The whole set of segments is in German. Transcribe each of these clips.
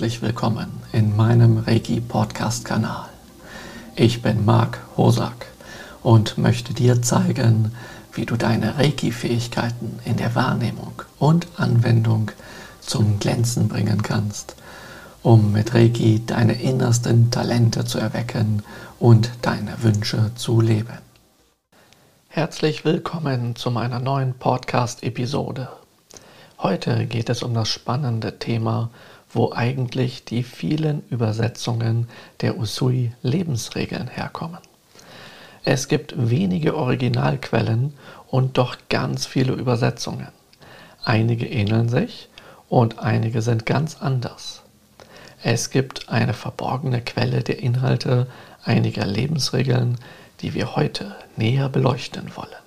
herzlich willkommen in meinem Reiki Podcast Kanal. Ich bin Marc Hosak und möchte dir zeigen, wie du deine Reiki Fähigkeiten in der Wahrnehmung und Anwendung zum Glänzen bringen kannst, um mit Reiki deine innersten Talente zu erwecken und deine Wünsche zu leben. Herzlich willkommen zu meiner neuen Podcast Episode. Heute geht es um das spannende Thema, wo eigentlich die vielen Übersetzungen der Usui-Lebensregeln herkommen. Es gibt wenige Originalquellen und doch ganz viele Übersetzungen. Einige ähneln sich und einige sind ganz anders. Es gibt eine verborgene Quelle der Inhalte einiger Lebensregeln, die wir heute näher beleuchten wollen.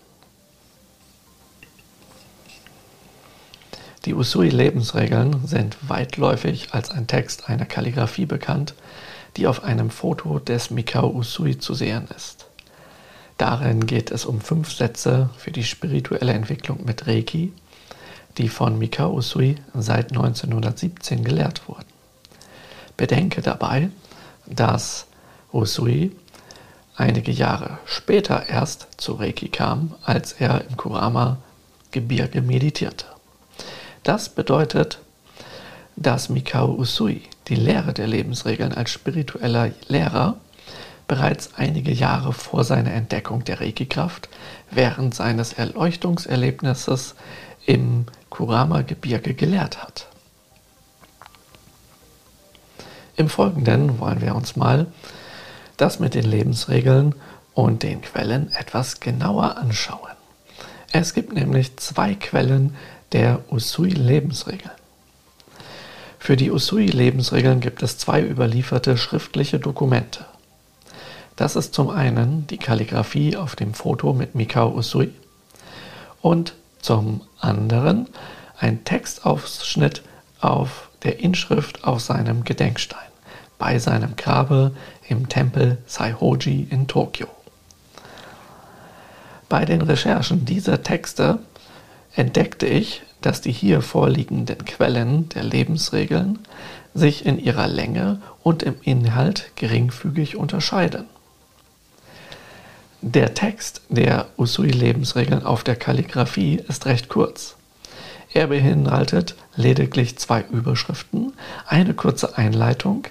Die Usui-Lebensregeln sind weitläufig als ein Text einer Kalligraphie bekannt, die auf einem Foto des Mikao Usui zu sehen ist. Darin geht es um fünf Sätze für die spirituelle Entwicklung mit Reiki, die von Mikao Usui seit 1917 gelehrt wurden. Bedenke dabei, dass Usui einige Jahre später erst zu Reiki kam, als er im Kurama-Gebirge meditierte. Das bedeutet, dass Mikao Usui die Lehre der Lebensregeln als spiritueller Lehrer bereits einige Jahre vor seiner Entdeckung der Reiki-Kraft während seines Erleuchtungserlebnisses im Kurama-Gebirge gelehrt hat. Im Folgenden wollen wir uns mal das mit den Lebensregeln und den Quellen etwas genauer anschauen. Es gibt nämlich zwei Quellen, der Usui-Lebensregeln. Für die Usui-Lebensregeln gibt es zwei überlieferte schriftliche Dokumente. Das ist zum einen die Kalligraphie auf dem Foto mit Mikao Usui und zum anderen ein Textausschnitt auf der Inschrift auf seinem Gedenkstein bei seinem Grabe im Tempel Saihoji in Tokio. Bei den Recherchen dieser Texte entdeckte ich, dass die hier vorliegenden Quellen der Lebensregeln sich in ihrer Länge und im Inhalt geringfügig unterscheiden. Der Text der Usui-Lebensregeln auf der Kalligraphie ist recht kurz. Er beinhaltet lediglich zwei Überschriften, eine kurze Einleitung,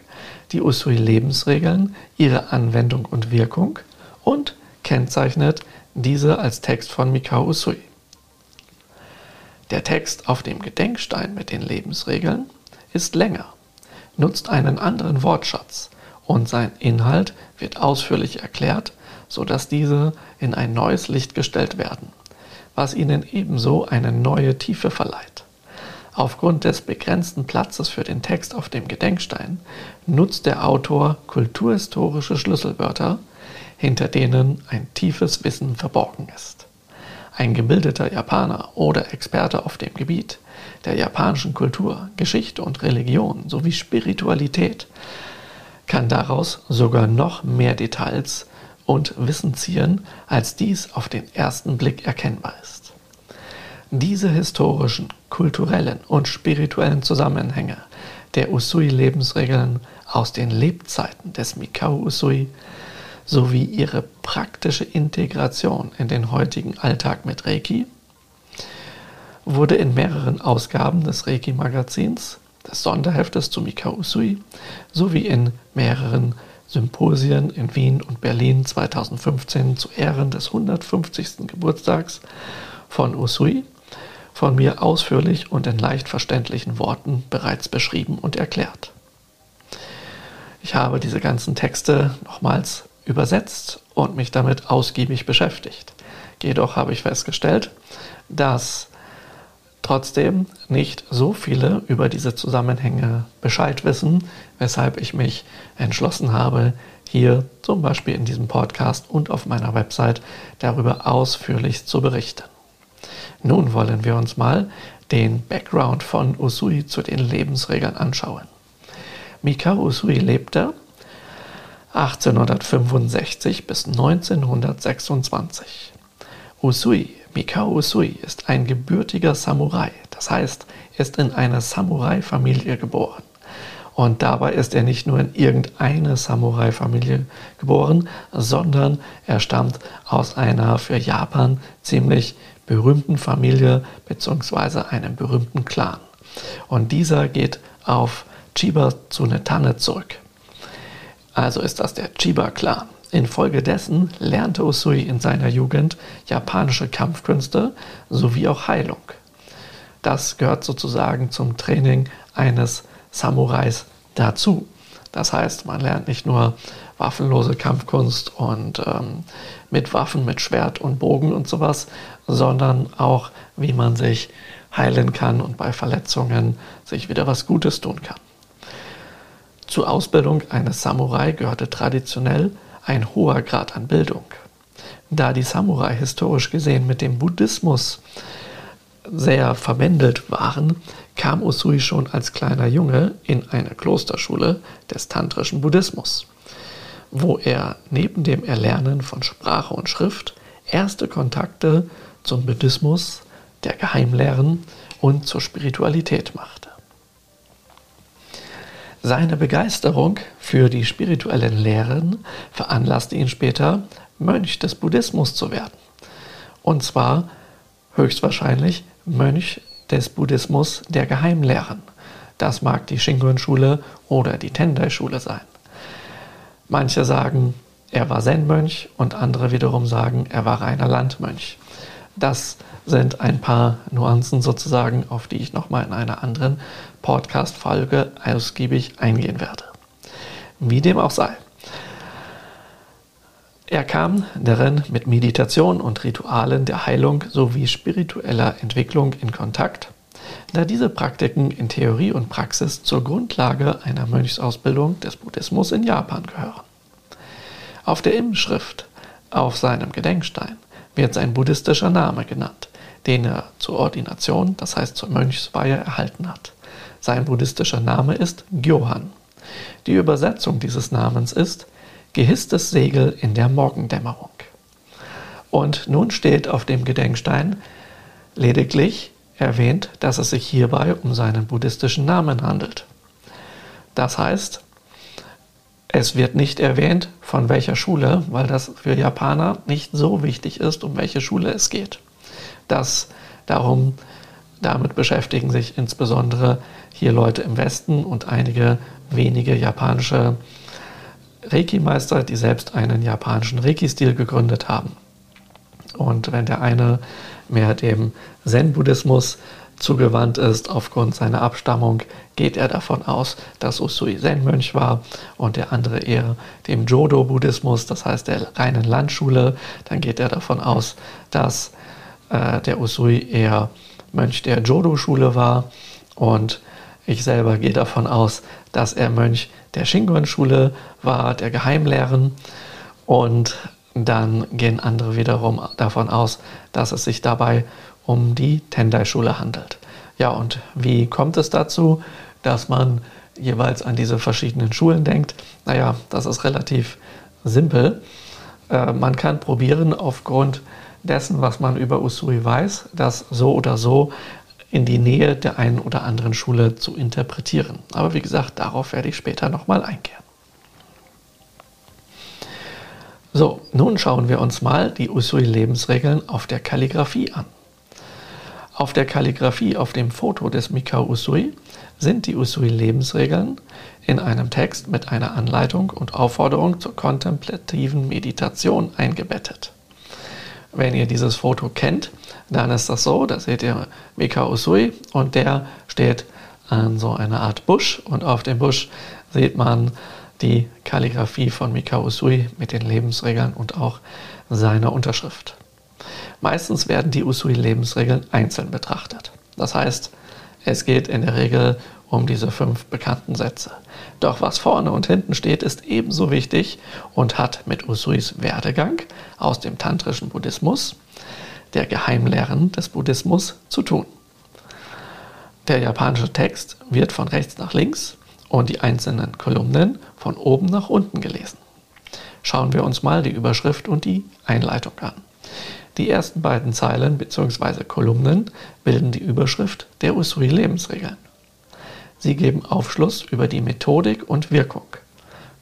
die Usui-Lebensregeln, ihre Anwendung und Wirkung und kennzeichnet diese als Text von Mikao Usui. Der Text auf dem Gedenkstein mit den Lebensregeln ist länger, nutzt einen anderen Wortschatz und sein Inhalt wird ausführlich erklärt, sodass diese in ein neues Licht gestellt werden, was ihnen ebenso eine neue Tiefe verleiht. Aufgrund des begrenzten Platzes für den Text auf dem Gedenkstein nutzt der Autor kulturhistorische Schlüsselwörter, hinter denen ein tiefes Wissen verborgen ist. Ein gebildeter Japaner oder Experte auf dem Gebiet der japanischen Kultur, Geschichte und Religion sowie Spiritualität kann daraus sogar noch mehr Details und Wissen ziehen, als dies auf den ersten Blick erkennbar ist. Diese historischen, kulturellen und spirituellen Zusammenhänge der Usui-Lebensregeln aus den Lebzeiten des Mikao Usui sowie ihre praktische Integration in den heutigen Alltag mit Reiki wurde in mehreren Ausgaben des Reiki-Magazins, des Sonderheftes zu Mikao Usui, sowie in mehreren Symposien in Wien und Berlin 2015 zu Ehren des 150. Geburtstags von Usui von mir ausführlich und in leicht verständlichen Worten bereits beschrieben und erklärt. Ich habe diese ganzen Texte nochmals übersetzt und mich damit ausgiebig beschäftigt. Jedoch habe ich festgestellt, dass trotzdem nicht so viele über diese Zusammenhänge Bescheid wissen, weshalb ich mich entschlossen habe, hier zum Beispiel in diesem Podcast und auf meiner Website darüber ausführlich zu berichten. Nun wollen wir uns mal den Background von Usui zu den Lebensregeln anschauen. Mikao Usui lebte 1865 bis 1926. Usui, Mikao Usui, ist ein gebürtiger Samurai, das heißt, er ist in einer Samurai-Familie geboren Und dabei ist er nicht nur in irgendeine Samurai-Familie geboren, sondern er stammt aus einer für Japan ziemlich berühmten Familie bzw. einem berühmten Clan. Und dieser geht auf Chiba Tsunetanne zurück. Also ist das der Chiba-Clan. Infolgedessen lernte Usui in seiner Jugend japanische Kampfkünste sowie auch Heilung. Das gehört sozusagen zum Training eines Samurais dazu. Das heißt, man lernt nicht nur waffenlose Kampfkunst und ähm, mit Waffen, mit Schwert und Bogen und sowas, sondern auch, wie man sich heilen kann und bei Verletzungen sich wieder was Gutes tun kann. Zur Ausbildung eines Samurai gehörte traditionell ein hoher Grad an Bildung. Da die Samurai historisch gesehen mit dem Buddhismus sehr verbändelt waren, kam Usui schon als kleiner Junge in eine Klosterschule des tantrischen Buddhismus, wo er neben dem Erlernen von Sprache und Schrift erste Kontakte zum Buddhismus, der Geheimlehren und zur Spiritualität machte. Seine Begeisterung für die spirituellen Lehren veranlasste ihn später, Mönch des Buddhismus zu werden. Und zwar höchstwahrscheinlich Mönch des Buddhismus der Geheimlehren. Das mag die Shingon-Schule oder die Tendai-Schule sein. Manche sagen, er war Zen-Mönch und andere wiederum sagen, er war reiner Landmönch. Das sind ein paar Nuancen sozusagen, auf die ich nochmal in einer anderen Podcast-Folge ausgiebig eingehen werde. Wie dem auch sei. Er kam darin mit Meditation und Ritualen der Heilung sowie spiritueller Entwicklung in Kontakt, da diese Praktiken in Theorie und Praxis zur Grundlage einer Mönchsausbildung des Buddhismus in Japan gehören. Auf der Inschrift auf seinem Gedenkstein wird sein buddhistischer Name genannt, den er zur Ordination, das heißt zur Mönchsweihe, erhalten hat. Sein buddhistischer Name ist Gyohan. Die Übersetzung dieses Namens ist Gehisstes Segel in der Morgendämmerung. Und nun steht auf dem Gedenkstein lediglich erwähnt, dass es sich hierbei um seinen buddhistischen Namen handelt. Das heißt, es wird nicht erwähnt, von welcher Schule, weil das für Japaner nicht so wichtig ist, um welche Schule es geht. Das darum, damit beschäftigen sich insbesondere hier Leute im Westen und einige wenige japanische Reiki-Meister, die selbst einen japanischen Reiki-Stil gegründet haben. Und wenn der eine mehr dem Zen-Buddhismus zugewandt ist aufgrund seiner Abstammung, geht er davon aus, dass Usui Zen-Mönch war und der andere eher dem Jodo-Buddhismus, das heißt der reinen Landschule, dann geht er davon aus, dass äh, der Usui eher Mönch der Jodo-Schule war und ich selber gehe davon aus, dass er Mönch der Shingon-Schule war, der Geheimlehren und dann gehen andere wiederum davon aus, dass es sich dabei um die Tendai-Schule handelt. Ja, und wie kommt es dazu, dass man jeweils an diese verschiedenen Schulen denkt? Naja, das ist relativ simpel. Äh, man kann probieren, aufgrund dessen, was man über Usui weiß, das so oder so in die Nähe der einen oder anderen Schule zu interpretieren. Aber wie gesagt, darauf werde ich später nochmal eingehen. So, nun schauen wir uns mal die Usui-Lebensregeln auf der Kalligraphie an. Auf der Kalligraphie auf dem Foto des Mikao Usui sind die Usui-Lebensregeln in einem Text mit einer Anleitung und Aufforderung zur kontemplativen Meditation eingebettet. Wenn ihr dieses Foto kennt, dann ist das so, da seht ihr Mikao Usui und der steht an so einer Art Busch und auf dem Busch sieht man die Kalligrafie von Mikao Usui mit den Lebensregeln und auch seiner Unterschrift. Meistens werden die Usui-Lebensregeln einzeln betrachtet. Das heißt, es geht in der Regel um diese fünf bekannten Sätze. Doch was vorne und hinten steht, ist ebenso wichtig und hat mit Usuis Werdegang aus dem tantrischen Buddhismus, der Geheimlehren des Buddhismus, zu tun. Der japanische Text wird von rechts nach links und die einzelnen Kolumnen von oben nach unten gelesen. Schauen wir uns mal die Überschrift und die Einleitung an. Die ersten beiden Zeilen bzw. Kolumnen bilden die Überschrift der Usui-Lebensregeln. Sie geben Aufschluss über die Methodik und Wirkung.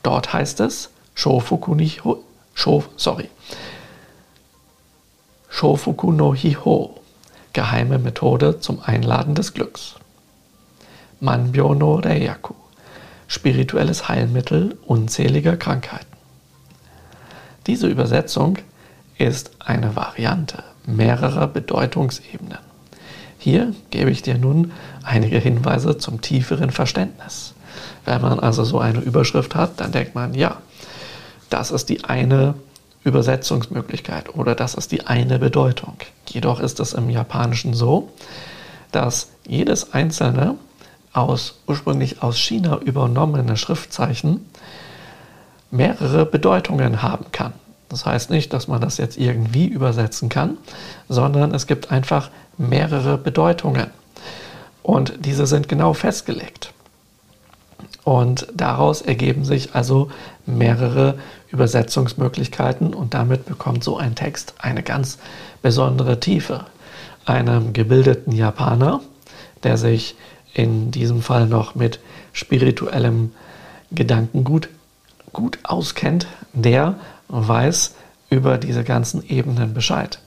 Dort heißt es Shofuku, ni ho, Sho, sorry, Shofuku no Hiho, geheime Methode zum Einladen des Glücks. Manbyo no Reiyaku, spirituelles Heilmittel unzähliger Krankheiten. Diese Übersetzung ist eine Variante mehrerer Bedeutungsebenen. Hier gebe ich dir nun einige Hinweise zum tieferen Verständnis. Wenn man also so eine Überschrift hat, dann denkt man, ja, das ist die eine Übersetzungsmöglichkeit oder das ist die eine Bedeutung. Jedoch ist es im Japanischen so, dass jedes einzelne aus ursprünglich aus China übernommene Schriftzeichen mehrere Bedeutungen haben kann. Das heißt nicht, dass man das jetzt irgendwie übersetzen kann, sondern es gibt einfach mehrere Bedeutungen. Und diese sind genau festgelegt. Und daraus ergeben sich also mehrere Übersetzungsmöglichkeiten und damit bekommt so ein Text eine ganz besondere Tiefe. Einem gebildeten Japaner, der sich in diesem Fall noch mit spirituellem Gedankengut gut auskennt, der weiß über diese ganzen Ebenen Bescheid.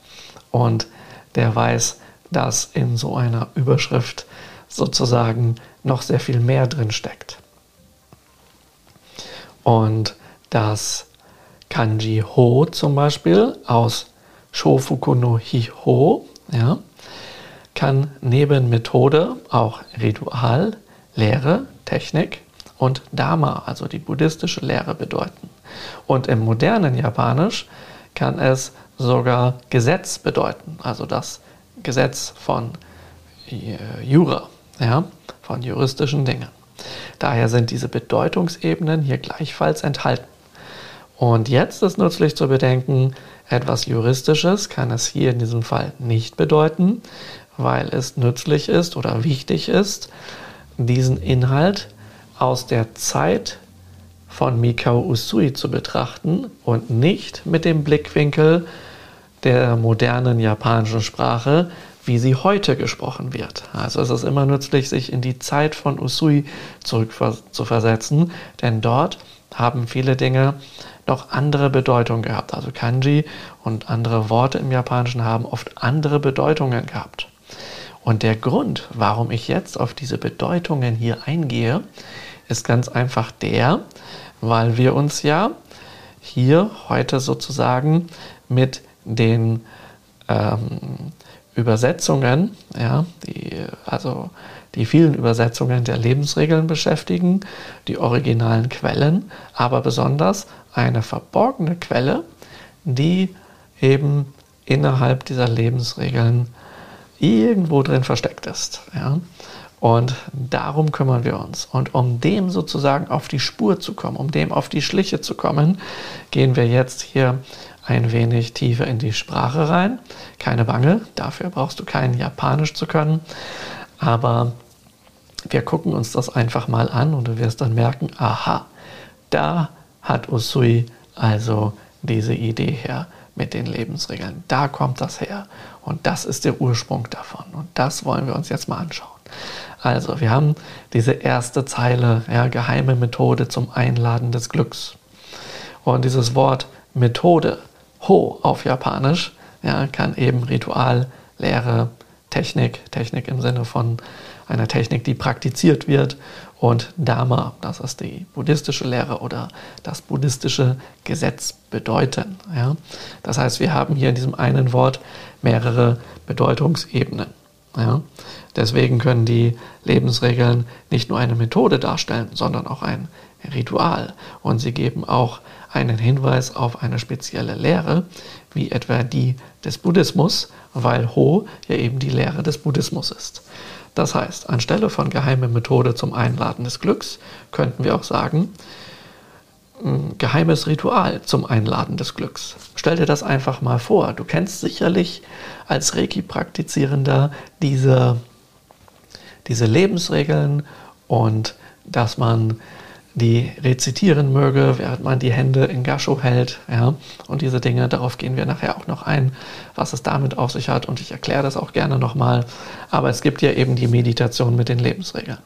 Und der weiß, dass in so einer Überschrift sozusagen noch sehr viel mehr drin steckt. Und das Kanji Ho zum Beispiel aus Shofuku no Hiho ja, kann neben Methode auch Ritual, Lehre, Technik und Dharma, also die buddhistische Lehre, bedeuten. Und im modernen Japanisch kann es sogar Gesetz bedeuten, also das Gesetz von äh, Jura, ja, von juristischen Dingen. Daher sind diese Bedeutungsebenen hier gleichfalls enthalten. Und jetzt ist nützlich zu bedenken, etwas Juristisches kann es hier in diesem Fall nicht bedeuten, weil es nützlich ist oder wichtig ist, diesen Inhalt aus der Zeit von Mikao Usui zu betrachten und nicht mit dem Blickwinkel der modernen japanischen Sprache, wie sie heute gesprochen wird. Also es ist immer nützlich, sich in die Zeit von Usui zurück zu versetzen, denn dort haben viele Dinge noch andere Bedeutungen gehabt. Also Kanji und andere Worte im Japanischen haben oft andere Bedeutungen gehabt. Und der Grund, warum ich jetzt auf diese Bedeutungen hier eingehe, ist ganz einfach der, weil wir uns ja hier heute sozusagen mit den ähm, Übersetzungen, ja, die, also die vielen Übersetzungen der Lebensregeln beschäftigen, die originalen Quellen, aber besonders eine verborgene Quelle, die eben innerhalb dieser Lebensregeln irgendwo drin versteckt ist. Ja. Und darum kümmern wir uns. Und um dem sozusagen auf die Spur zu kommen, um dem auf die Schliche zu kommen, gehen wir jetzt hier ein wenig tiefer in die Sprache rein. Keine Bange, dafür brauchst du kein Japanisch zu können. Aber wir gucken uns das einfach mal an und du wirst dann merken, aha, da hat Usui also diese Idee her mit den Lebensregeln. Da kommt das her. Und das ist der Ursprung davon. Und das wollen wir uns jetzt mal anschauen. Also, wir haben diese erste Zeile, ja, geheime Methode zum Einladen des Glücks. Und dieses Wort Methode, Ho auf Japanisch, ja, kann eben Ritual, Lehre, Technik, Technik im Sinne von einer Technik, die praktiziert wird, und Dharma, das ist die buddhistische Lehre oder das buddhistische Gesetz bedeuten. Ja. Das heißt, wir haben hier in diesem einen Wort mehrere Bedeutungsebenen. Ja. Deswegen können die Lebensregeln nicht nur eine Methode darstellen, sondern auch ein Ritual. Und sie geben auch einen Hinweis auf eine spezielle Lehre, wie etwa die des Buddhismus, weil Ho ja eben die Lehre des Buddhismus ist. Das heißt, anstelle von geheime Methode zum Einladen des Glücks könnten wir auch sagen, geheimes Ritual zum Einladen des Glücks. Stell dir das einfach mal vor. Du kennst sicherlich als Reiki-Praktizierender diese, diese Lebensregeln und dass man die rezitieren möge, während man die Hände in Gasho hält. Ja? Und diese Dinge, darauf gehen wir nachher auch noch ein, was es damit auf sich hat. Und ich erkläre das auch gerne nochmal. Aber es gibt ja eben die Meditation mit den Lebensregeln.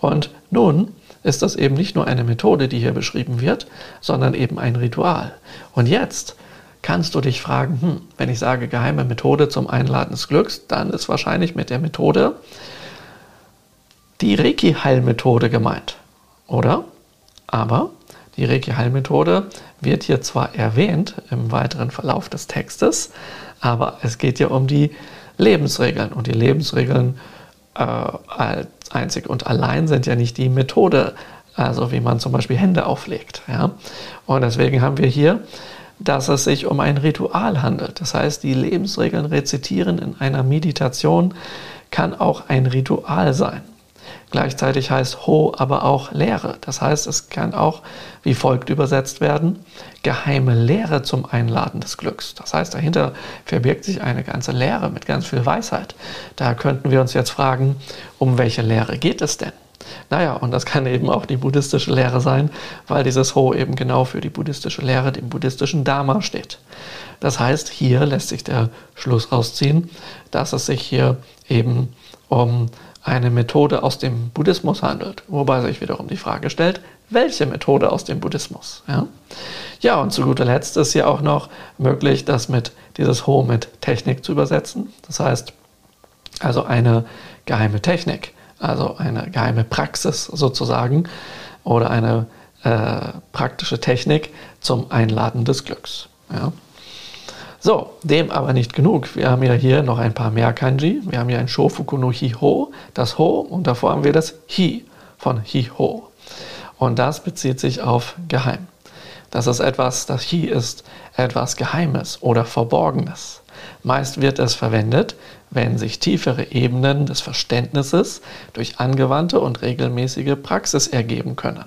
Und nun ist das eben nicht nur eine Methode, die hier beschrieben wird, sondern eben ein Ritual. Und jetzt kannst du dich fragen, hm, wenn ich sage geheime Methode zum Einladen des Glücks, dann ist wahrscheinlich mit der Methode die Reiki-Heilmethode gemeint, oder? Aber die Reiki-Heilmethode wird hier zwar erwähnt im weiteren Verlauf des Textes, aber es geht ja um die Lebensregeln und die Lebensregeln äh, einzig und allein sind ja nicht die Methode, also wie man zum Beispiel Hände auflegt. Ja? Und deswegen haben wir hier, dass es sich um ein Ritual handelt. Das heißt, die Lebensregeln rezitieren in einer Meditation kann auch ein Ritual sein. Gleichzeitig heißt Ho aber auch Lehre. Das heißt, es kann auch wie folgt übersetzt werden, geheime Lehre zum Einladen des Glücks. Das heißt, dahinter verbirgt sich eine ganze Lehre mit ganz viel Weisheit. Da könnten wir uns jetzt fragen, um welche Lehre geht es denn? Naja, und das kann eben auch die buddhistische Lehre sein, weil dieses Ho eben genau für die buddhistische Lehre, dem buddhistischen Dharma steht. Das heißt, hier lässt sich der Schluss rausziehen, dass es sich hier eben um eine Methode aus dem Buddhismus handelt, wobei sich wiederum die Frage stellt, welche Methode aus dem Buddhismus? Ja, ja und zu guter Letzt ist ja auch noch möglich, das mit dieses Ho mit Technik zu übersetzen. Das heißt, also eine geheime Technik, also eine geheime Praxis sozusagen oder eine äh, praktische Technik zum Einladen des Glücks. Ja. So, dem aber nicht genug. Wir haben ja hier noch ein paar mehr Kanji. Wir haben hier ein Shofuku no Hi-Ho, das Ho, und davor haben wir das Hi von Hi-Ho. Und das bezieht sich auf geheim. Das ist etwas, das Hi ist etwas Geheimes oder Verborgenes. Meist wird es verwendet, wenn sich tiefere Ebenen des Verständnisses durch angewandte und regelmäßige Praxis ergeben können.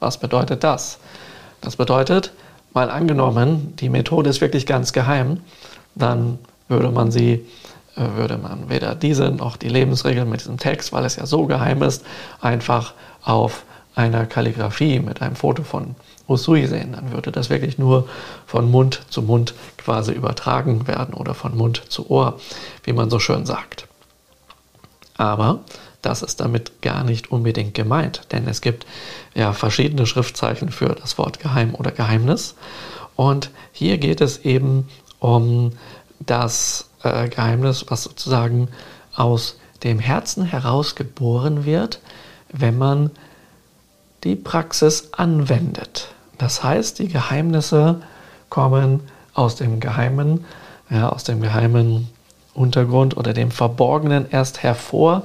Was bedeutet das? Das bedeutet, Mal angenommen, die Methode ist wirklich ganz geheim, dann würde man sie, äh, würde man weder diese noch die Lebensregeln mit diesem Text, weil es ja so geheim ist, einfach auf einer Kalligrafie mit einem Foto von Usui sehen. Dann würde das wirklich nur von Mund zu Mund quasi übertragen werden oder von Mund zu Ohr, wie man so schön sagt. Aber das ist damit gar nicht unbedingt gemeint, denn es gibt ja verschiedene Schriftzeichen für das Wort Geheim oder Geheimnis. Und hier geht es eben um das äh, Geheimnis, was sozusagen aus dem Herzen heraus geboren wird, wenn man die Praxis anwendet. Das heißt, die Geheimnisse kommen aus dem Geheimen, ja, aus dem geheimen Untergrund oder dem Verborgenen erst hervor,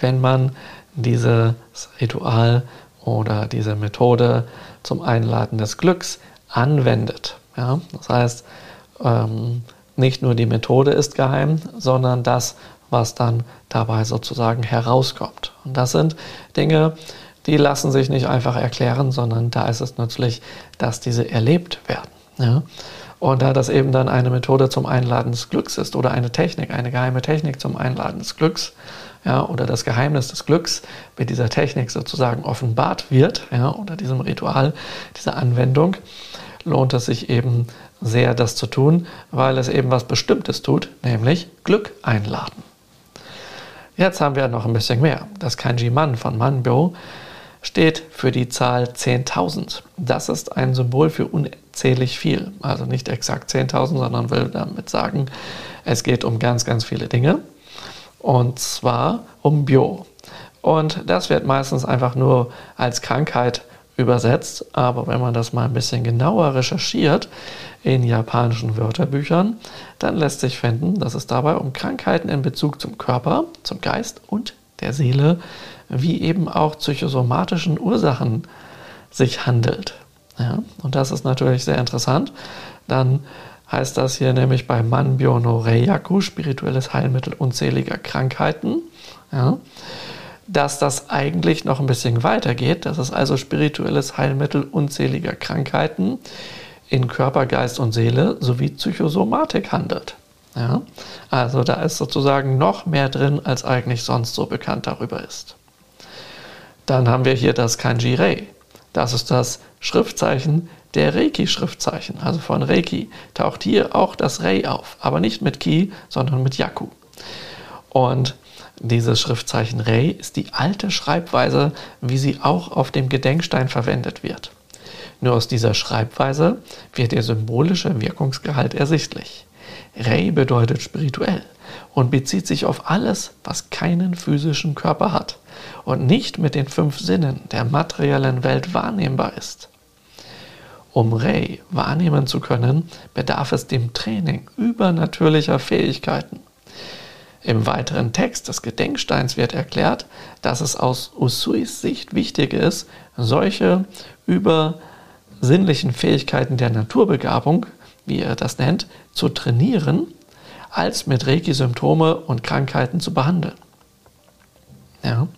wenn man dieses Ritual oder diese Methode zum Einladen des Glücks anwendet. Ja? Das heißt, ähm, nicht nur die Methode ist geheim, sondern das, was dann dabei sozusagen herauskommt. Und das sind Dinge, die lassen sich nicht einfach erklären, sondern da ist es nützlich, dass diese erlebt werden. Ja? Und da das eben dann eine Methode zum Einladen des Glücks ist oder eine Technik, eine geheime Technik zum Einladen des Glücks, ja, oder das Geheimnis des Glücks mit dieser Technik sozusagen offenbart wird, ja, unter diesem Ritual, dieser Anwendung, lohnt es sich eben sehr, das zu tun, weil es eben was Bestimmtes tut, nämlich Glück einladen. Jetzt haben wir noch ein bisschen mehr. Das Kanji Man von Manbyo steht für die Zahl 10.000. Das ist ein Symbol für unzählig viel. Also nicht exakt 10.000, sondern will damit sagen, es geht um ganz, ganz viele Dinge und zwar um Bio. Und das wird meistens einfach nur als Krankheit übersetzt, aber wenn man das mal ein bisschen genauer recherchiert in japanischen Wörterbüchern, dann lässt sich finden, dass es dabei um Krankheiten in Bezug zum Körper, zum Geist und der Seele, wie eben auch psychosomatischen Ursachen sich handelt. Ja, und das ist natürlich sehr interessant. Dann heißt das hier nämlich bei Manbyo no Reiyaku, spirituelles Heilmittel unzähliger Krankheiten, ja, dass das eigentlich noch ein bisschen weitergeht, dass es also spirituelles Heilmittel unzähliger Krankheiten in Körper, Geist und Seele sowie Psychosomatik handelt. Ja, also da ist sozusagen noch mehr drin, als eigentlich sonst so bekannt darüber ist. Dann haben wir hier das Kanji Rei. Das ist das Schriftzeichen der Reiki-Schriftzeichen, also von Reiki, taucht hier auch das Rei auf, aber nicht mit Ki, sondern mit Yaku. Und dieses Schriftzeichen Rei ist die alte Schreibweise, wie sie auch auf dem Gedenkstein verwendet wird. Nur aus dieser Schreibweise wird der symbolische Wirkungsgehalt ersichtlich. Rei bedeutet spirituell und bezieht sich auf alles, was keinen physischen Körper hat und nicht mit den fünf Sinnen der materiellen Welt wahrnehmbar ist. Um Rei wahrnehmen zu können, bedarf es dem Training übernatürlicher Fähigkeiten. Im weiteren Text des Gedenksteins wird erklärt, dass es aus Usuis Sicht wichtig ist, solche übersinnlichen Fähigkeiten der Naturbegabung, wie er das nennt, zu trainieren, als mit Reiki Symptome und Krankheiten zu behandeln. Ja?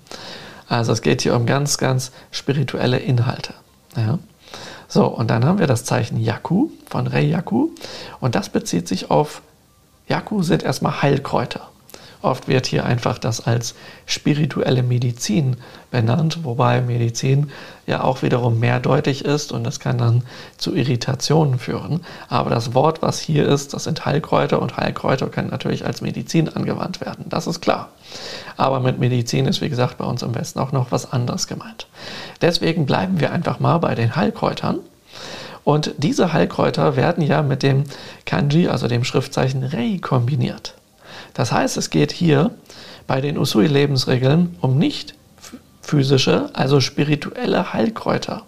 Also es geht hier um ganz, ganz spirituelle Inhalte. Ja? So, und dann haben wir das Zeichen Yaku von Rei Yaku und das bezieht sich auf, Yaku sind erstmal Heilkräuter. Oft wird hier einfach das als spirituelle Medizin benannt, wobei Medizin ja auch wiederum mehrdeutig ist und das kann dann zu Irritationen führen. Aber das Wort, was hier ist, das sind Heilkräuter und Heilkräuter können natürlich als Medizin angewandt werden. Das ist klar. Aber mit Medizin ist, wie gesagt, bei uns im Westen auch noch was anderes gemeint. Deswegen bleiben wir einfach mal bei den Heilkräutern. Und diese Heilkräuter werden ja mit dem Kanji, also dem Schriftzeichen Rei, kombiniert. Das heißt, es geht hier bei den Usui-Lebensregeln um nicht physische, also spirituelle Heilkräuter.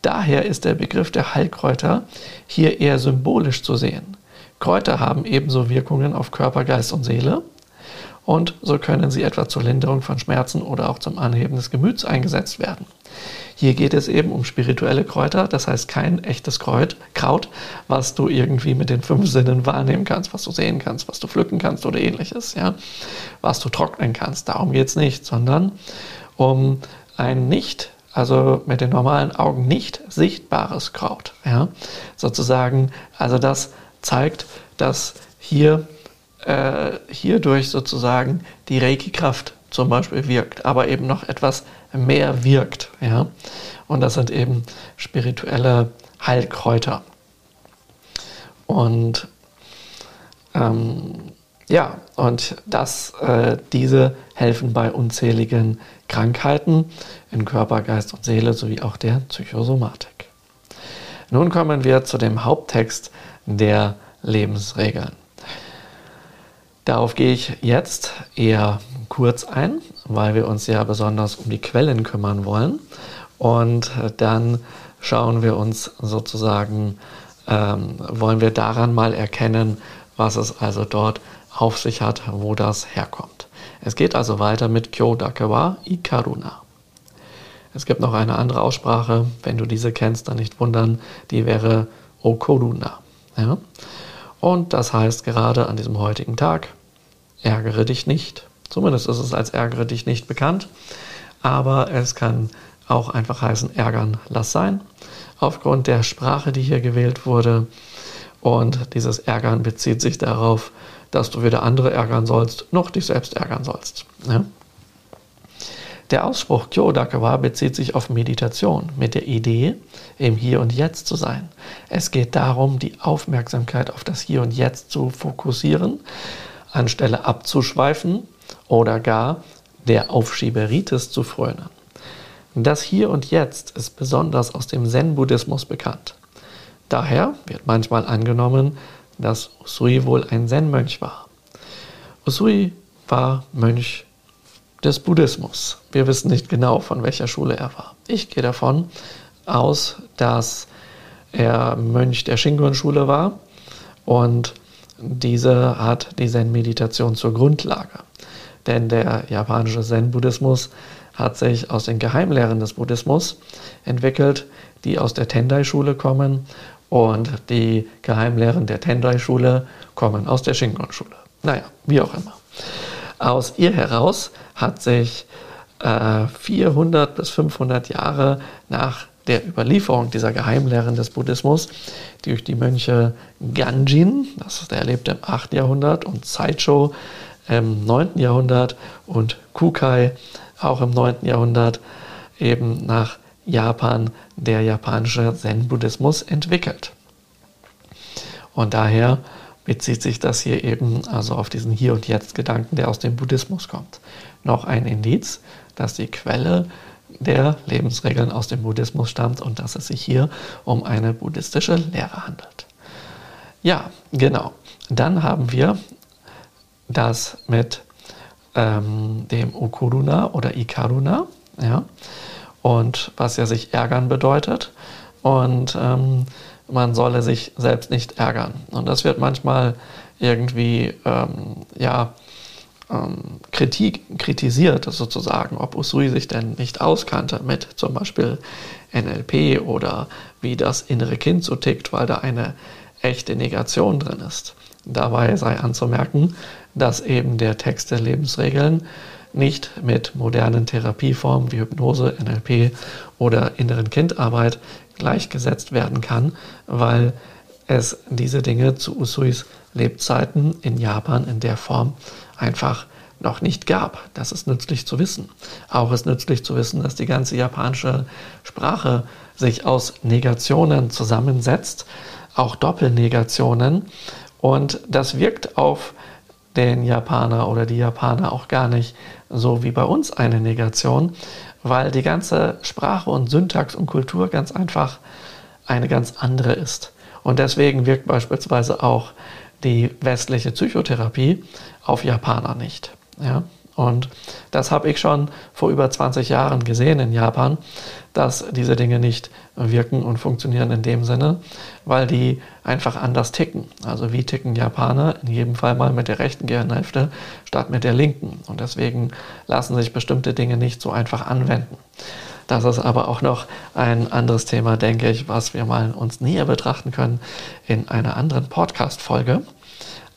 Daher ist der Begriff der Heilkräuter hier eher symbolisch zu sehen. Kräuter haben ebenso Wirkungen auf Körper, Geist und Seele und so können sie etwa zur Linderung von Schmerzen oder auch zum Anheben des Gemüts eingesetzt werden. Hier geht es eben um spirituelle Kräuter, das heißt kein echtes Kraut, Kraut, was du irgendwie mit den fünf Sinnen wahrnehmen kannst, was du sehen kannst, was du pflücken kannst oder ähnliches, ja, was du trocknen kannst. Darum geht es nicht, sondern um ein nicht, also mit den normalen Augen nicht sichtbares Kraut, ja, sozusagen. Also das zeigt, dass hier äh, hierdurch sozusagen die Reiki-Kraft zum Beispiel wirkt, aber eben noch etwas mehr wirkt. Ja? Und das sind eben spirituelle Heilkräuter. Und ähm, ja, und das, äh, diese helfen bei unzähligen Krankheiten in Körper, Geist und Seele sowie auch der Psychosomatik. Nun kommen wir zu dem Haupttext der Lebensregeln. Darauf gehe ich jetzt eher kurz ein, weil wir uns ja besonders um die Quellen kümmern wollen. Und dann schauen wir uns sozusagen, ähm, wollen wir daran mal erkennen, was es also dort auf sich hat, wo das herkommt. Es geht also weiter mit Kyodakewa Ikaruna. Es gibt noch eine andere Aussprache, wenn du diese kennst, dann nicht wundern, die wäre Okoruna. Ja? Und das heißt gerade an diesem heutigen Tag, ärgere dich nicht. Zumindest ist es als ärgere dich nicht bekannt. Aber es kann auch einfach heißen, ärgern, lass sein. Aufgrund der Sprache, die hier gewählt wurde. Und dieses Ärgern bezieht sich darauf, dass du weder andere ärgern sollst, noch dich selbst ärgern sollst. Ja? Der Ausspruch Kyodakawa bezieht sich auf Meditation mit der Idee, im Hier und Jetzt zu sein. Es geht darum, die Aufmerksamkeit auf das Hier und Jetzt zu fokussieren, anstelle abzuschweifen oder gar der Aufschieberitis zu frönen. Das Hier und Jetzt ist besonders aus dem Zen-Buddhismus bekannt. Daher wird manchmal angenommen, dass Usui wohl ein Zen-Mönch war. Usui war Mönch des Buddhismus. Wir wissen nicht genau, von welcher Schule er war. Ich gehe davon aus, dass er Mönch der Shingon-Schule war und diese hat die Zen-Meditation zur Grundlage. Denn der japanische Zen-Buddhismus hat sich aus den Geheimlehren des Buddhismus entwickelt, die aus der Tendai-Schule kommen und die Geheimlehren der Tendai-Schule kommen aus der Shingon-Schule. Naja, wie auch immer. Aus ihr heraus hat sich äh, 400 bis 500 Jahre nach der Überlieferung dieser Geheimlehren des Buddhismus durch die Mönche Ganjin, das ist, der lebte im 8. Jahrhundert, und Saicho im 9. Jahrhundert und Kukai auch im 9. Jahrhundert eben nach Japan der japanische Zen-Buddhismus entwickelt. Und daher bezieht sich das hier eben also auf diesen Hier- und Jetzt-Gedanken, der aus dem Buddhismus kommt. Noch ein Indiz, dass die Quelle der Lebensregeln aus dem Buddhismus stammt und dass es sich hier um eine buddhistische Lehre handelt. Ja, genau. Dann haben wir das mit ähm, dem Ukuruna oder Ikaruna, ja, und was ja sich ärgern bedeutet. Und ähm, man solle sich selbst nicht ärgern. Und das wird manchmal irgendwie, ähm, ja, ähm, Kritik, kritisiert sozusagen, ob Usui sich denn nicht auskannte mit zum Beispiel NLP oder wie das innere Kind so tickt, weil da eine echte Negation drin ist. Dabei sei anzumerken, dass eben der Text der Lebensregeln nicht mit modernen Therapieformen wie Hypnose, NLP oder inneren Kindarbeit gleichgesetzt werden kann, weil es diese Dinge zu Usuis Lebzeiten in Japan in der Form einfach noch nicht gab. Das ist nützlich zu wissen. Auch ist nützlich zu wissen, dass die ganze japanische Sprache sich aus Negationen zusammensetzt, auch Doppelnegationen. Und das wirkt auf den Japaner oder die Japaner auch gar nicht so wie bei uns eine Negation, weil die ganze Sprache und Syntax und Kultur ganz einfach eine ganz andere ist. Und deswegen wirkt beispielsweise auch die westliche Psychotherapie auf Japaner nicht. Ja? Und das habe ich schon vor über 20 Jahren gesehen in Japan, dass diese Dinge nicht wirken und funktionieren in dem Sinne, weil die einfach anders ticken. Also wie ticken Japaner? In jedem Fall mal mit der rechten Gehirnhälfte statt mit der linken. Und deswegen lassen sich bestimmte Dinge nicht so einfach anwenden. Das ist aber auch noch ein anderes Thema, denke ich, was wir mal uns näher betrachten können in einer anderen Podcast-Folge.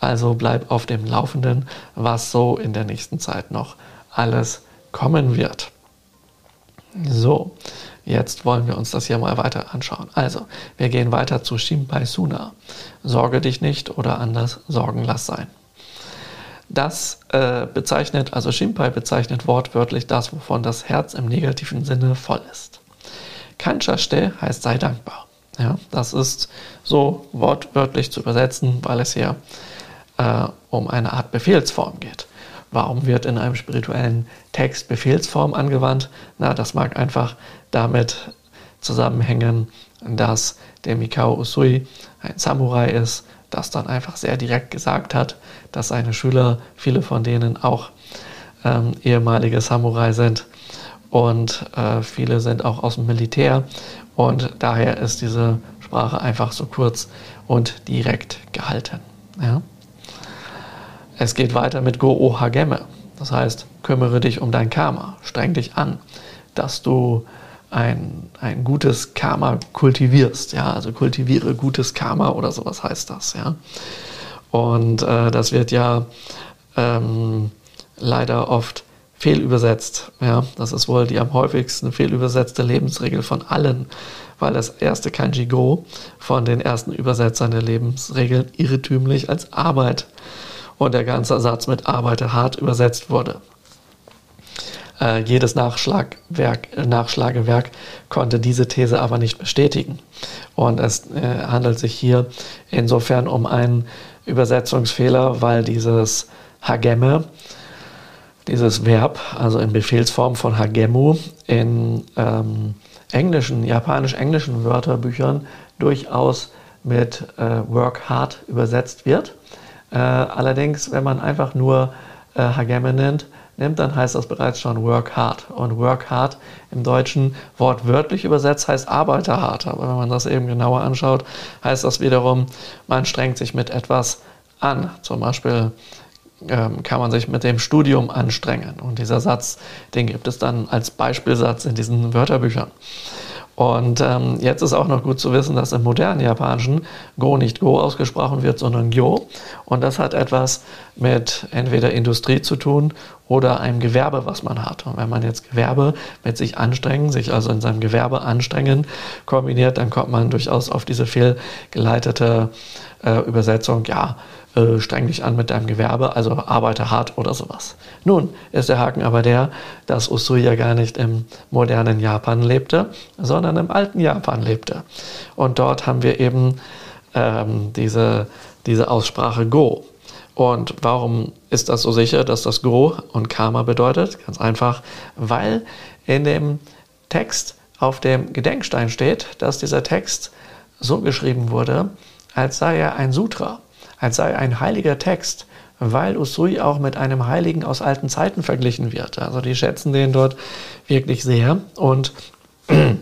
Also bleib auf dem Laufenden, was so in der nächsten Zeit noch alles kommen wird. So, jetzt wollen wir uns das hier mal weiter anschauen. Also, wir gehen weiter zu Shimpai Suna. Sorge dich nicht oder anders sorgen lass sein. Das äh, bezeichnet, also Shimpai bezeichnet wortwörtlich das, wovon das Herz im negativen Sinne voll ist. Kanchaste heißt sei dankbar. Ja, das ist so wortwörtlich zu übersetzen, weil es hier äh, um eine Art Befehlsform geht. Warum wird in einem spirituellen Text Befehlsform angewandt? Na, das mag einfach damit zusammenhängen, dass der Mikao Usui ein Samurai ist, das dann einfach sehr direkt gesagt hat, dass seine Schüler, viele von denen auch ähm, ehemalige Samurai sind und äh, viele sind auch aus dem Militär und daher ist diese Sprache einfach so kurz und direkt gehalten. Ja? Es geht weiter mit Go Ohageme. Das heißt, kümmere dich um dein Karma, streng dich an, dass du ein, ein gutes Karma kultivierst. Ja, also kultiviere gutes Karma oder sowas heißt das. Ja, und äh, das wird ja ähm, leider oft fehlübersetzt. Ja, das ist wohl die am häufigsten fehlübersetzte Lebensregel von allen, weil das erste Kanji Go von den ersten Übersetzern der Lebensregeln irrtümlich als Arbeit und der ganze Satz mit arbeite hart übersetzt wurde. Äh, jedes Nachschlagwerk, Nachschlagewerk konnte diese These aber nicht bestätigen. Und es äh, handelt sich hier insofern um einen Übersetzungsfehler, weil dieses Hagemme, dieses Verb, also in Befehlsform von Hagemu, in ähm, englischen, japanisch-englischen Wörterbüchern durchaus mit äh, Work Hard übersetzt wird. Äh, allerdings, wenn man einfach nur äh, Hagemme nimmt, dann heißt das bereits schon Work Hard. Und Work Hard im Deutschen wortwörtlich übersetzt heißt Arbeiter hart. Aber wenn man das eben genauer anschaut, heißt das wiederum, man strengt sich mit etwas an. Zum Beispiel ähm, kann man sich mit dem Studium anstrengen. Und dieser Satz, den gibt es dann als Beispielsatz in diesen Wörterbüchern. Und ähm, jetzt ist auch noch gut zu wissen, dass im modernen Japanischen Go nicht Go ausgesprochen wird, sondern Gyo. Und das hat etwas mit entweder Industrie zu tun oder einem Gewerbe, was man hat. Und wenn man jetzt Gewerbe mit sich anstrengen, sich also in seinem Gewerbe anstrengen kombiniert, dann kommt man durchaus auf diese fehlgeleitete äh, Übersetzung, ja, äh, streng dich an mit deinem Gewerbe, also arbeite hart oder sowas. Nun ist der Haken aber der, dass Usui ja gar nicht im modernen Japan lebte, sondern im alten Japan lebte. Und dort haben wir eben ähm, diese diese Aussprache Go. Und warum ist das so sicher, dass das Go und Karma bedeutet? Ganz einfach, weil in dem Text auf dem Gedenkstein steht, dass dieser Text so geschrieben wurde, als sei er ein Sutra, als sei ein heiliger Text, weil Usui auch mit einem Heiligen aus alten Zeiten verglichen wird. Also die schätzen den dort wirklich sehr und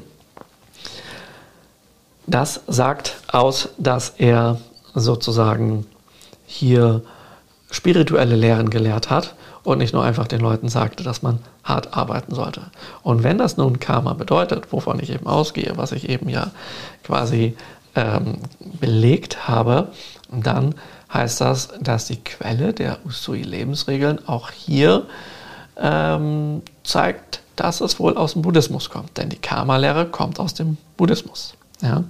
das sagt aus, dass er sozusagen hier spirituelle Lehren gelehrt hat und nicht nur einfach den Leuten sagte, dass man hart arbeiten sollte. Und wenn das nun Karma bedeutet, wovon ich eben ausgehe, was ich eben ja quasi ähm, belegt habe, dann heißt das, dass die Quelle der Usui-Lebensregeln auch hier ähm, zeigt, dass es wohl aus dem Buddhismus kommt. Denn die Karma-Lehre kommt aus dem Buddhismus. Ja?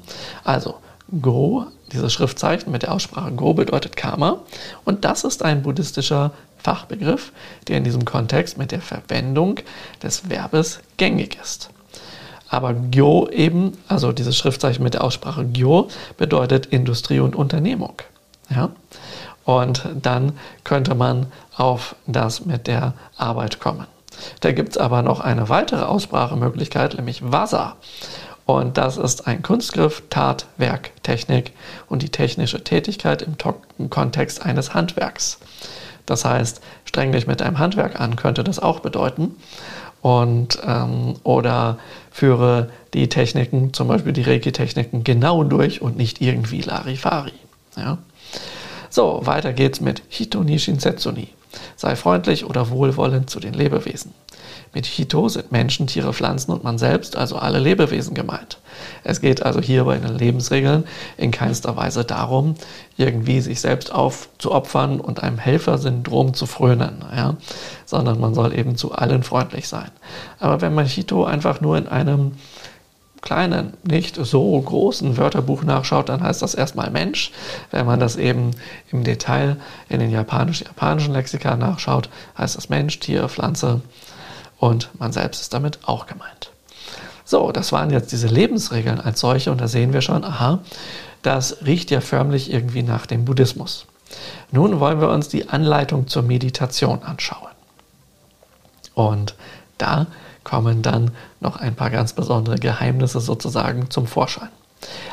Also, Go, dieses Schriftzeichen mit der Aussprache Go bedeutet Karma. Und das ist ein buddhistischer Fachbegriff, der in diesem Kontext mit der Verwendung des Verbes gängig ist. Aber Gyo eben, also dieses Schriftzeichen mit der Aussprache Gyo, bedeutet Industrie und Unternehmung. Ja? Und dann könnte man auf das mit der Arbeit kommen. Da gibt es aber noch eine weitere Aussprachemöglichkeit, nämlich Vasa. Und das ist ein Kunstgriff, Tat, Werk, Technik und die technische Tätigkeit im, im Kontext eines Handwerks. Das heißt, streng dich mit deinem Handwerk an, könnte das auch bedeuten. Und, ähm, oder führe die Techniken, zum Beispiel die Reiki-Techniken, genau durch und nicht irgendwie Larifari. Ja? So, weiter geht's mit Hito Nishin Setsuni. Sei freundlich oder wohlwollend zu den Lebewesen. Mit Hito sind Menschen, Tiere, Pflanzen und man selbst, also alle Lebewesen gemeint. Es geht also hier bei den Lebensregeln in keinster Weise darum, irgendwie sich selbst aufzuopfern und einem Helfersyndrom zu frönen, ja? sondern man soll eben zu allen freundlich sein. Aber wenn man Hito einfach nur in einem kleinen, nicht so großen Wörterbuch nachschaut, dann heißt das erstmal Mensch. Wenn man das eben im Detail in den japanisch-japanischen Lexika nachschaut, heißt das Mensch, Tier, Pflanze und man selbst ist damit auch gemeint. So, das waren jetzt diese Lebensregeln als solche und da sehen wir schon, aha, das riecht ja förmlich irgendwie nach dem Buddhismus. Nun wollen wir uns die Anleitung zur Meditation anschauen. Und da kommen dann noch ein paar ganz besondere Geheimnisse sozusagen zum Vorschein.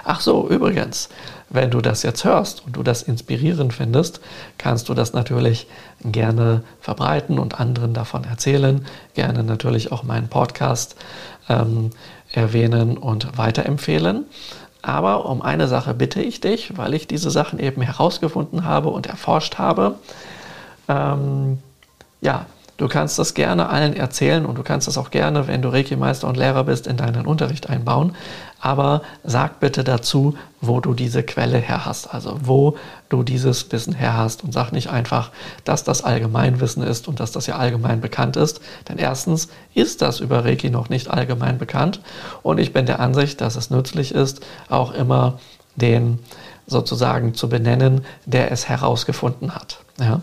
Ach so, übrigens, wenn du das jetzt hörst und du das inspirierend findest, kannst du das natürlich gerne verbreiten und anderen davon erzählen. Gerne natürlich auch meinen Podcast ähm, erwähnen und weiterempfehlen. Aber um eine Sache bitte ich dich, weil ich diese Sachen eben herausgefunden habe und erforscht habe. Ähm, ja, Du kannst das gerne allen erzählen und du kannst das auch gerne, wenn du Reiki-Meister und Lehrer bist, in deinen Unterricht einbauen. Aber sag bitte dazu, wo du diese Quelle her hast, also wo du dieses Wissen her hast und sag nicht einfach, dass das Allgemeinwissen ist und dass das ja allgemein bekannt ist. Denn erstens ist das über Reiki noch nicht allgemein bekannt und ich bin der Ansicht, dass es nützlich ist, auch immer den sozusagen zu benennen, der es herausgefunden hat. Ja?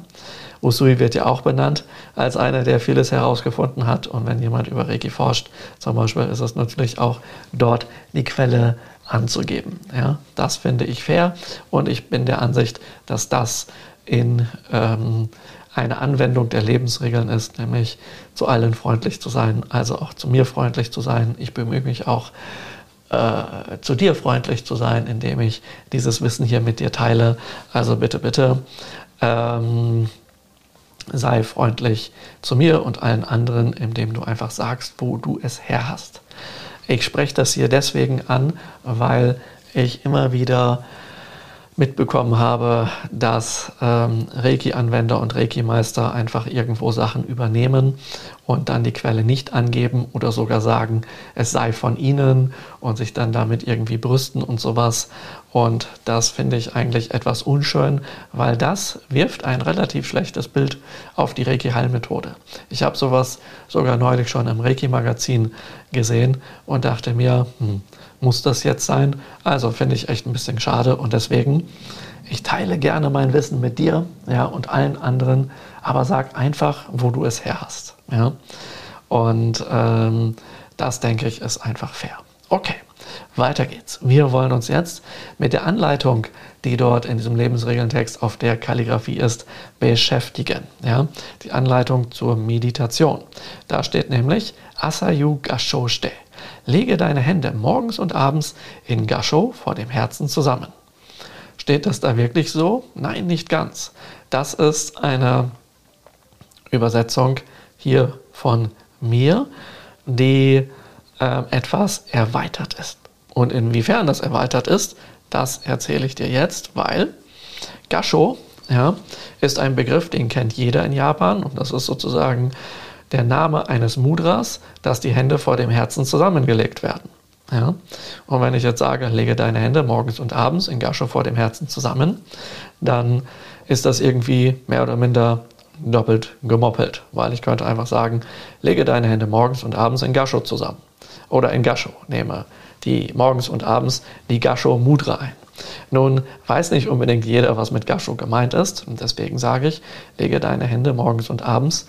Usui wird ja auch benannt als einer, der vieles herausgefunden hat. Und wenn jemand über Reiki forscht, zum Beispiel, ist es nützlich, auch dort die Quelle anzugeben. Ja, das finde ich fair und ich bin der Ansicht, dass das in ähm, eine Anwendung der Lebensregeln ist, nämlich zu allen freundlich zu sein, also auch zu mir freundlich zu sein. Ich bemühe mich auch, äh, zu dir freundlich zu sein, indem ich dieses Wissen hier mit dir teile. Also bitte, bitte. Ähm, sei freundlich zu mir und allen anderen, indem du einfach sagst, wo du es her hast. Ich spreche das hier deswegen an, weil ich immer wieder mitbekommen habe, dass ähm, Reiki-Anwender und Reiki-Meister einfach irgendwo Sachen übernehmen und dann die Quelle nicht angeben oder sogar sagen, es sei von ihnen und sich dann damit irgendwie brüsten und sowas. Und das finde ich eigentlich etwas unschön, weil das wirft ein relativ schlechtes Bild auf die Reiki-Heilmethode. Ich habe sowas sogar neulich schon im Reiki-Magazin gesehen und dachte mir, hm, muss das jetzt sein? Also finde ich echt ein bisschen schade und deswegen, ich teile gerne mein Wissen mit dir ja, und allen anderen, aber sag einfach, wo du es her hast. Ja? Und ähm, das denke ich ist einfach fair. Okay, Weiter geht's. Wir wollen uns jetzt mit der Anleitung, die dort in diesem Lebensregelntext auf der Kalligrafie ist, beschäftigen. Ja? Die Anleitung zur Meditation. Da steht nämlich Asayu Gasho Ste. Lege deine Hände morgens und abends in Gasho vor dem Herzen zusammen. Steht das da wirklich so? Nein, nicht ganz. Das ist eine Übersetzung hier von mir, die äh, etwas erweitert ist. Und inwiefern das erweitert ist, das erzähle ich dir jetzt, weil Gasho ja, ist ein Begriff, den kennt jeder in Japan und das ist sozusagen der Name eines Mudras, dass die Hände vor dem Herzen zusammengelegt werden. Ja? Und wenn ich jetzt sage, lege deine Hände morgens und abends in Gasho vor dem Herzen zusammen, dann ist das irgendwie mehr oder minder doppelt gemoppelt, weil ich könnte einfach sagen, lege deine Hände morgens und abends in Gasho zusammen. Oder in Gasho, nehme die morgens und abends die Gasho Mudra ein. Nun weiß nicht unbedingt jeder, was mit Gasho gemeint ist, und deswegen sage ich, lege deine Hände morgens und abends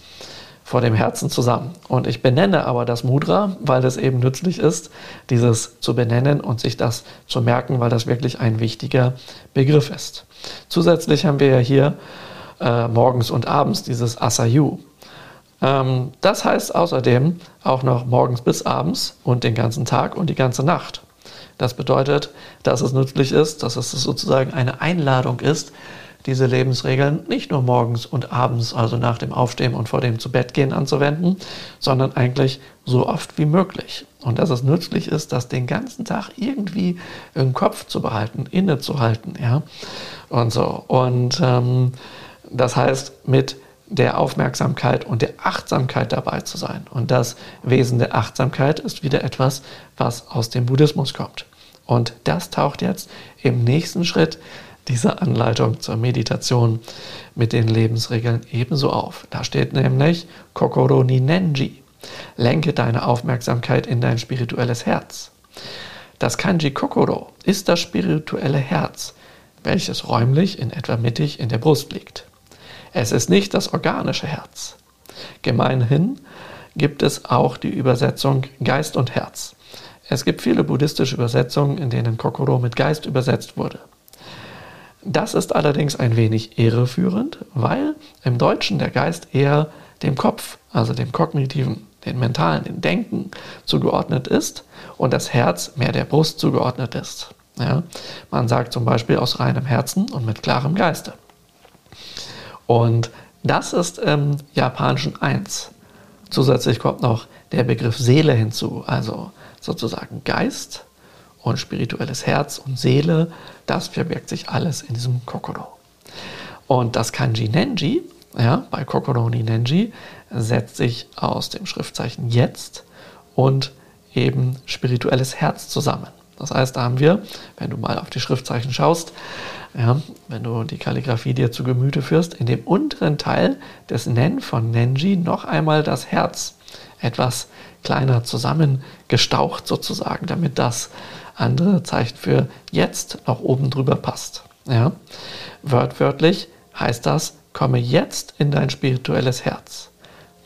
vor dem Herzen zusammen. Und ich benenne aber das Mudra, weil es eben nützlich ist, dieses zu benennen und sich das zu merken, weil das wirklich ein wichtiger Begriff ist. Zusätzlich haben wir ja hier äh, morgens und abends dieses Asayu. Ähm, das heißt außerdem auch noch morgens bis abends und den ganzen Tag und die ganze Nacht. Das bedeutet, dass es nützlich ist, dass es sozusagen eine Einladung ist, diese Lebensregeln nicht nur morgens und abends, also nach dem Aufstehen und vor dem Zubettgehen anzuwenden, sondern eigentlich so oft wie möglich. Und dass es nützlich ist, das den ganzen Tag irgendwie im Kopf zu behalten, innezuhalten, ja. Und so. Und ähm, das heißt, mit der Aufmerksamkeit und der Achtsamkeit dabei zu sein. Und das Wesen der Achtsamkeit ist wieder etwas, was aus dem Buddhismus kommt. Und das taucht jetzt im nächsten Schritt dieser Anleitung zur Meditation mit den Lebensregeln ebenso auf. Da steht nämlich Kokoro ni Nenji. Lenke deine Aufmerksamkeit in dein spirituelles Herz. Das Kanji Kokoro ist das spirituelle Herz, welches räumlich in etwa mittig in der Brust liegt. Es ist nicht das organische Herz. Gemeinhin gibt es auch die Übersetzung Geist und Herz. Es gibt viele buddhistische Übersetzungen, in denen Kokoro mit Geist übersetzt wurde. Das ist allerdings ein wenig irreführend, weil im Deutschen der Geist eher dem Kopf, also dem kognitiven, den mentalen, dem Denken zugeordnet ist und das Herz mehr der Brust zugeordnet ist. Ja? Man sagt zum Beispiel aus reinem Herzen und mit klarem Geiste. Und das ist im Japanischen eins. Zusätzlich kommt noch der Begriff Seele hinzu, also sozusagen Geist und spirituelles Herz und Seele, das verbirgt sich alles in diesem Kokoro. Und das Kanji Nenji, ja, bei Kokoro ni Nenji, setzt sich aus dem Schriftzeichen Jetzt und eben spirituelles Herz zusammen. Das heißt, da haben wir, wenn du mal auf die Schriftzeichen schaust, ja, wenn du die Kalligrafie dir zu Gemüte führst, in dem unteren Teil des Nen von Nenji noch einmal das Herz etwas kleiner zusammengestaucht sozusagen, damit das andere Zeichen für jetzt noch oben drüber passt. Ja? Wörtwörtlich heißt das, komme jetzt in dein spirituelles Herz.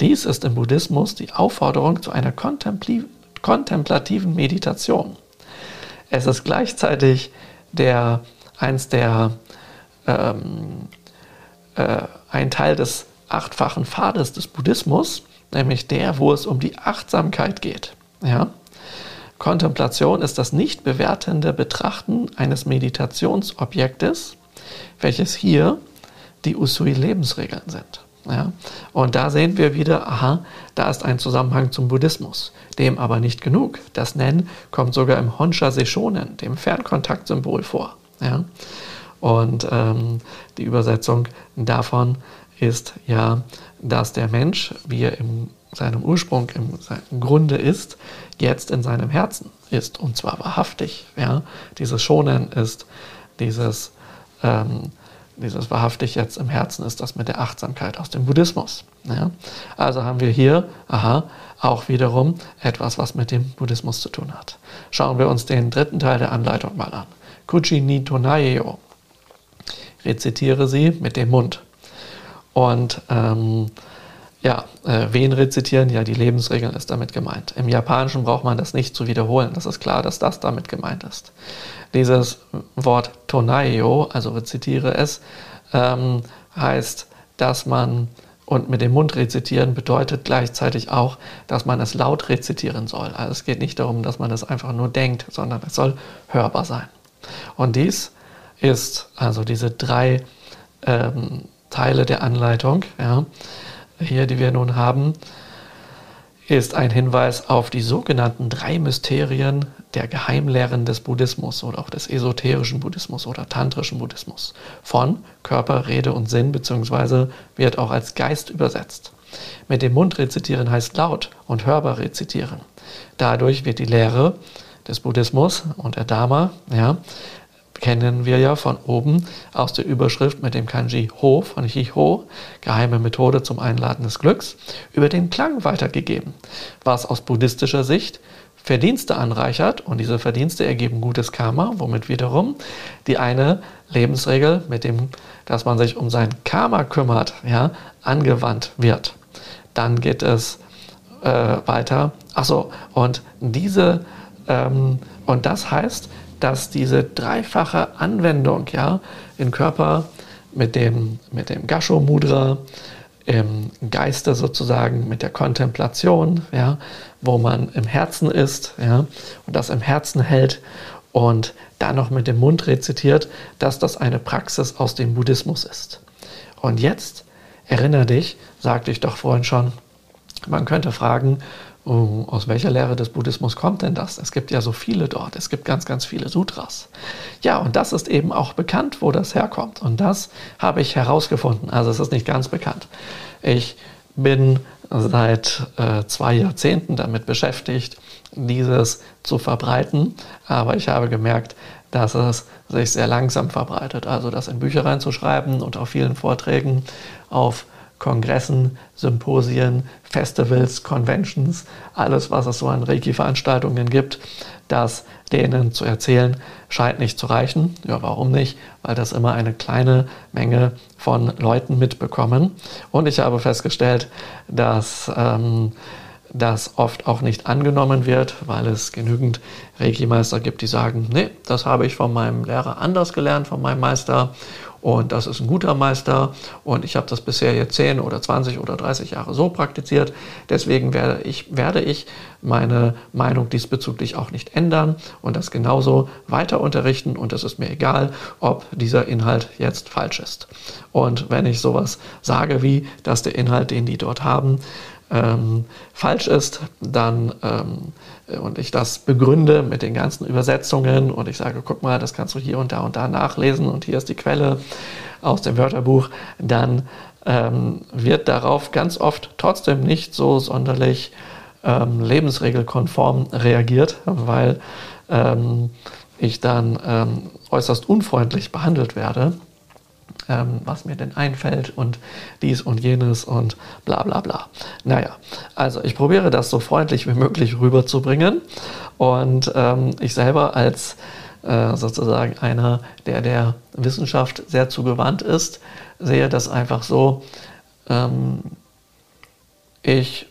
Dies ist im Buddhismus die Aufforderung zu einer kontemplativen Meditation. Es ist gleichzeitig der, eins der, ähm, äh, ein Teil des achtfachen Pfades des Buddhismus, nämlich der, wo es um die Achtsamkeit geht. Ja? Kontemplation ist das nicht bewertende Betrachten eines Meditationsobjektes, welches hier die Usui-Lebensregeln sind. Ja? Und da sehen wir wieder, aha, da ist ein Zusammenhang zum Buddhismus. Dem aber nicht genug. Das Nen kommt sogar im Honsha Seishonen, dem Fernkontaktsymbol, vor. Ja? Und ähm, die Übersetzung davon ist ja, dass der Mensch, wie er im seinem Ursprung, im Grunde ist, jetzt in seinem Herzen ist und zwar wahrhaftig. Ja? Dieses Schonen ist, dieses, ähm, dieses wahrhaftig jetzt im Herzen ist das mit der Achtsamkeit aus dem Buddhismus. Ja? Also haben wir hier, aha, auch wiederum etwas, was mit dem Buddhismus zu tun hat. Schauen wir uns den dritten Teil der Anleitung mal an. Kuchi ni Tonayo. Rezitiere sie mit dem Mund. Und ähm, ja, äh, wen rezitieren? Ja, die Lebensregeln ist damit gemeint. Im Japanischen braucht man das nicht zu wiederholen. Das ist klar, dass das damit gemeint ist. Dieses Wort Tonaio, also rezitiere es, ähm, heißt, dass man und mit dem Mund rezitieren bedeutet gleichzeitig auch, dass man es laut rezitieren soll. Also es geht nicht darum, dass man es einfach nur denkt, sondern es soll hörbar sein. Und dies ist also diese drei ähm, Teile der Anleitung, ja, hier, die wir nun haben, ist ein Hinweis auf die sogenannten drei Mysterien der Geheimlehren des Buddhismus oder auch des esoterischen Buddhismus oder tantrischen Buddhismus von Körper, Rede und Sinn beziehungsweise wird auch als Geist übersetzt. Mit dem Mund rezitieren heißt laut und hörbar rezitieren. Dadurch wird die Lehre des Buddhismus und der Dharma ja, kennen wir ja von oben aus der Überschrift mit dem Kanji Ho von Hiho, geheime Methode zum Einladen des Glücks, über den Klang weitergegeben, was aus buddhistischer Sicht Verdienste anreichert und diese Verdienste ergeben gutes Karma, womit wiederum die eine Lebensregel, mit dem, dass man sich um sein Karma kümmert, ja, angewandt wird. Dann geht es äh, weiter. Achso, und diese und das heißt, dass diese dreifache Anwendung ja, im Körper mit dem, mit dem Gasho Mudra, im Geiste sozusagen mit der Kontemplation, ja, wo man im Herzen ist ja, und das im Herzen hält und dann noch mit dem Mund rezitiert, dass das eine Praxis aus dem Buddhismus ist. Und jetzt erinnere dich, sagte ich doch vorhin schon, man könnte fragen, Oh, aus welcher Lehre des Buddhismus kommt denn das? Es gibt ja so viele dort. Es gibt ganz, ganz viele Sutras. Ja, und das ist eben auch bekannt, wo das herkommt. Und das habe ich herausgefunden. Also es ist nicht ganz bekannt. Ich bin seit äh, zwei Jahrzehnten damit beschäftigt, dieses zu verbreiten. Aber ich habe gemerkt, dass es sich sehr langsam verbreitet. Also das in Bücher reinzuschreiben und auf vielen Vorträgen auf Kongressen, Symposien, Festivals, Conventions, alles, was es so an Reiki-Veranstaltungen gibt, das denen zu erzählen, scheint nicht zu reichen. Ja, warum nicht? Weil das immer eine kleine Menge von Leuten mitbekommen. Und ich habe festgestellt, dass ähm, das oft auch nicht angenommen wird, weil es genügend Reiki-Meister gibt, die sagen, nee, das habe ich von meinem Lehrer anders gelernt, von meinem Meister und das ist ein guter Meister und ich habe das bisher jetzt 10 oder 20 oder 30 Jahre so praktiziert. Deswegen werde ich, werde ich meine Meinung diesbezüglich auch nicht ändern und das genauso weiter unterrichten und es ist mir egal, ob dieser Inhalt jetzt falsch ist. Und wenn ich sowas sage wie, dass der Inhalt, den die dort haben, ähm, falsch ist, dann ähm, und ich das begründe mit den ganzen Übersetzungen und ich sage, guck mal, das kannst du hier und da und da nachlesen und hier ist die Quelle aus dem Wörterbuch, dann ähm, wird darauf ganz oft trotzdem nicht so sonderlich ähm, lebensregelkonform reagiert, weil ähm, ich dann ähm, äußerst unfreundlich behandelt werde ähm, was mir denn einfällt und dies und jenes und bla bla bla. Naja, also ich probiere das so freundlich wie möglich rüberzubringen und ähm, ich selber als äh, sozusagen einer, der der Wissenschaft sehr zugewandt ist, sehe das einfach so, ähm, ich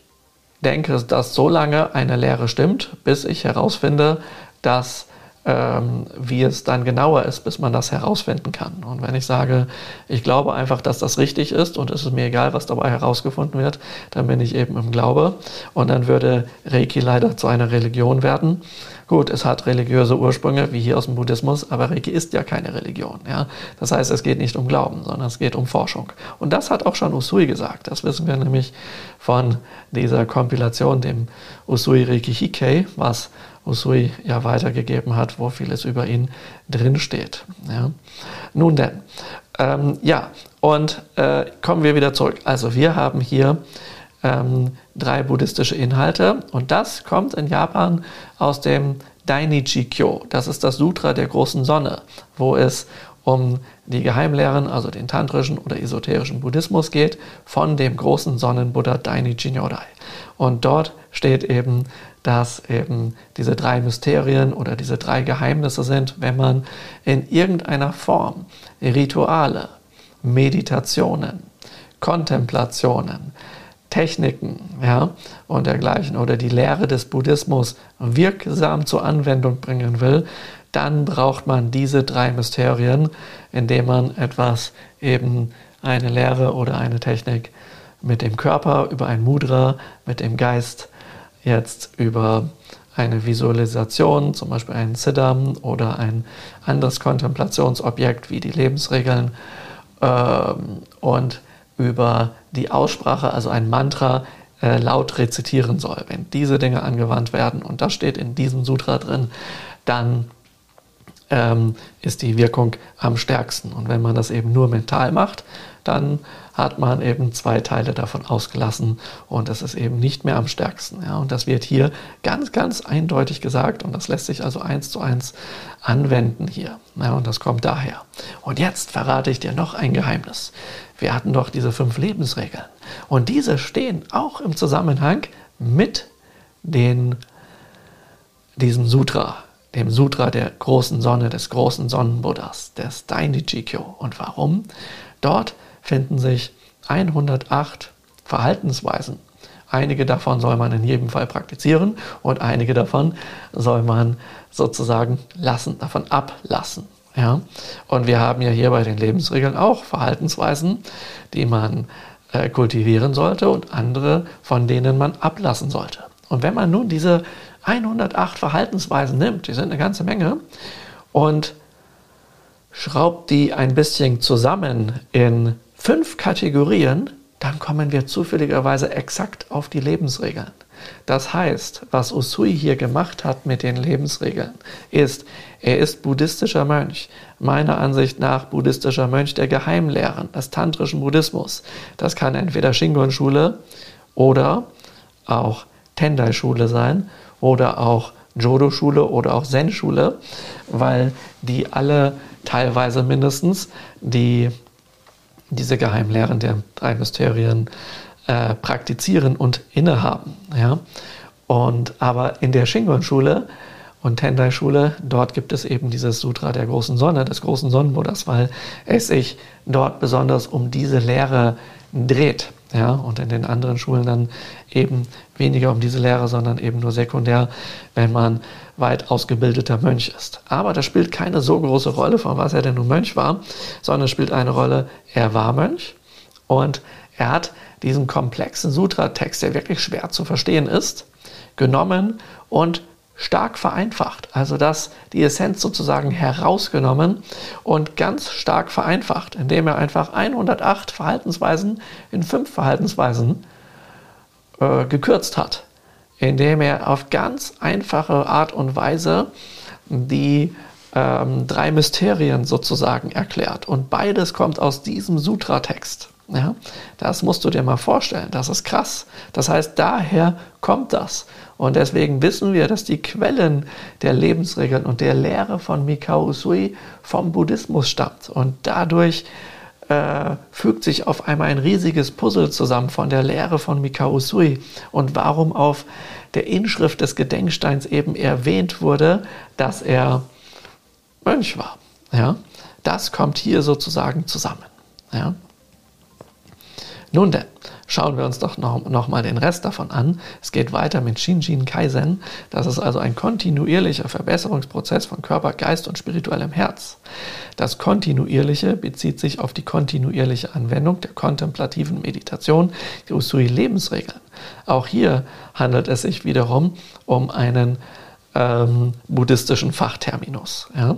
denke, dass so lange eine Lehre stimmt, bis ich herausfinde, dass ähm, wie es dann genauer ist, bis man das herausfinden kann. Und wenn ich sage, ich glaube einfach, dass das richtig ist und es ist mir egal, was dabei herausgefunden wird, dann bin ich eben im Glaube. Und dann würde Reiki leider zu einer Religion werden. Gut, es hat religiöse Ursprünge, wie hier aus dem Buddhismus, aber Reiki ist ja keine Religion. Ja? Das heißt, es geht nicht um Glauben, sondern es geht um Forschung. Und das hat auch schon Usui gesagt. Das wissen wir nämlich von dieser Kompilation, dem Usui Reiki Hikei, was Usui ja weitergegeben hat, wo vieles über ihn drinsteht. Ja. Nun denn, ähm, ja, und äh, kommen wir wieder zurück. Also wir haben hier ähm, drei buddhistische Inhalte und das kommt in Japan aus dem Dainichi Kyo. Das ist das Sutra der großen Sonne, wo es um die Geheimlehren, also den tantrischen oder esoterischen Buddhismus geht, von dem großen Sonnenbuddha Dainichi Nyorai. Und dort steht eben, dass eben diese drei Mysterien oder diese drei Geheimnisse sind, wenn man in irgendeiner Form Rituale, Meditationen, Kontemplationen, Techniken ja, und dergleichen oder die Lehre des Buddhismus wirksam zur Anwendung bringen will, dann braucht man diese drei Mysterien, indem man etwas eben eine Lehre oder eine Technik mit dem Körper über ein Mudra, mit dem Geist jetzt über eine Visualisation, zum Beispiel ein Siddham oder ein anderes Kontemplationsobjekt wie die Lebensregeln ähm, und über die Aussprache, also ein Mantra, äh, laut rezitieren soll. Wenn diese Dinge angewandt werden, und das steht in diesem Sutra drin, dann ähm, ist die Wirkung am stärksten. Und wenn man das eben nur mental macht, dann hat man eben zwei Teile davon ausgelassen und es ist eben nicht mehr am stärksten. Ja. Und das wird hier ganz, ganz eindeutig gesagt und das lässt sich also eins zu eins anwenden hier. Ja, und das kommt daher. Und jetzt verrate ich dir noch ein Geheimnis. Wir hatten doch diese fünf Lebensregeln und diese stehen auch im Zusammenhang mit den, diesem Sutra, dem Sutra der großen Sonne, des großen Sonnenbuddhas, des Dainichikyo. Und warum? Dort finden sich 108 Verhaltensweisen. Einige davon soll man in jedem Fall praktizieren und einige davon soll man sozusagen lassen, davon ablassen. Ja? Und wir haben ja hier bei den Lebensregeln auch Verhaltensweisen, die man äh, kultivieren sollte und andere, von denen man ablassen sollte. Und wenn man nun diese 108 Verhaltensweisen nimmt, die sind eine ganze Menge, und schraubt die ein bisschen zusammen in fünf Kategorien, dann kommen wir zufälligerweise exakt auf die Lebensregeln. Das heißt, was Usui hier gemacht hat mit den Lebensregeln, ist, er ist buddhistischer Mönch, meiner Ansicht nach buddhistischer Mönch der Geheimlehren, des tantrischen Buddhismus. Das kann entweder Shingon-Schule oder auch Tendai-Schule sein oder auch Jodo-Schule oder auch Zen-Schule, weil die alle teilweise mindestens die diese Geheimlehren der drei Mysterien äh, praktizieren und innehaben. Ja? Und aber in der Shingon-Schule und Tendai-Schule, dort gibt es eben dieses Sutra der großen Sonne, des großen Sonnenbuddhas, weil es sich dort besonders um diese Lehre dreht. Ja, und in den anderen Schulen dann eben weniger um diese Lehre, sondern eben nur sekundär, wenn man weit ausgebildeter Mönch ist. Aber das spielt keine so große Rolle, von was er denn nun Mönch war, sondern es spielt eine Rolle, er war Mönch und er hat diesen komplexen Sutra-Text, der wirklich schwer zu verstehen ist, genommen und stark vereinfacht. Also das, die Essenz sozusagen herausgenommen und ganz stark vereinfacht, indem er einfach 108 Verhaltensweisen in fünf Verhaltensweisen äh, gekürzt hat. Indem er auf ganz einfache Art und Weise die ähm, drei Mysterien sozusagen erklärt. Und beides kommt aus diesem Sutra-Text. Ja, das musst du dir mal vorstellen. Das ist krass. Das heißt, daher kommt das. Und deswegen wissen wir, dass die Quellen der Lebensregeln und der Lehre von Mikao Usui vom Buddhismus stammt. Und dadurch äh, fügt sich auf einmal ein riesiges Puzzle zusammen von der Lehre von Mikao Usui und warum auf der Inschrift des Gedenksteins eben erwähnt wurde, dass er Mönch war. Ja? Das kommt hier sozusagen zusammen. Ja? Nun denn, schauen wir uns doch noch, noch den Rest davon an. Es geht weiter mit Shinjin Kaizen. Das ist also ein kontinuierlicher Verbesserungsprozess von Körper, Geist und spirituellem Herz. Das Kontinuierliche bezieht sich auf die kontinuierliche Anwendung der kontemplativen Meditation, die Usui-Lebensregeln. Auch hier handelt es sich wiederum um einen ähm, buddhistischen Fachterminus. Ja?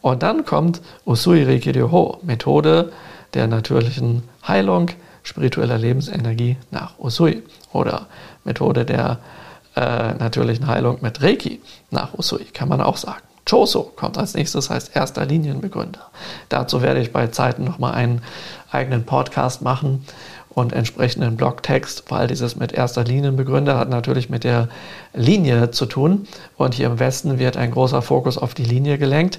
Und dann kommt Usui Rikiryo, Methode der natürlichen Heilung, spiritueller Lebensenergie nach Usui oder Methode der äh, natürlichen Heilung mit Reiki nach Usui, kann man auch sagen. Choso kommt als nächstes, heißt erster Linienbegründer. Dazu werde ich bei Zeiten nochmal einen eigenen Podcast machen und entsprechenden Blogtext, weil dieses mit erster Linienbegründer hat natürlich mit der Linie zu tun. Und hier im Westen wird ein großer Fokus auf die Linie gelenkt,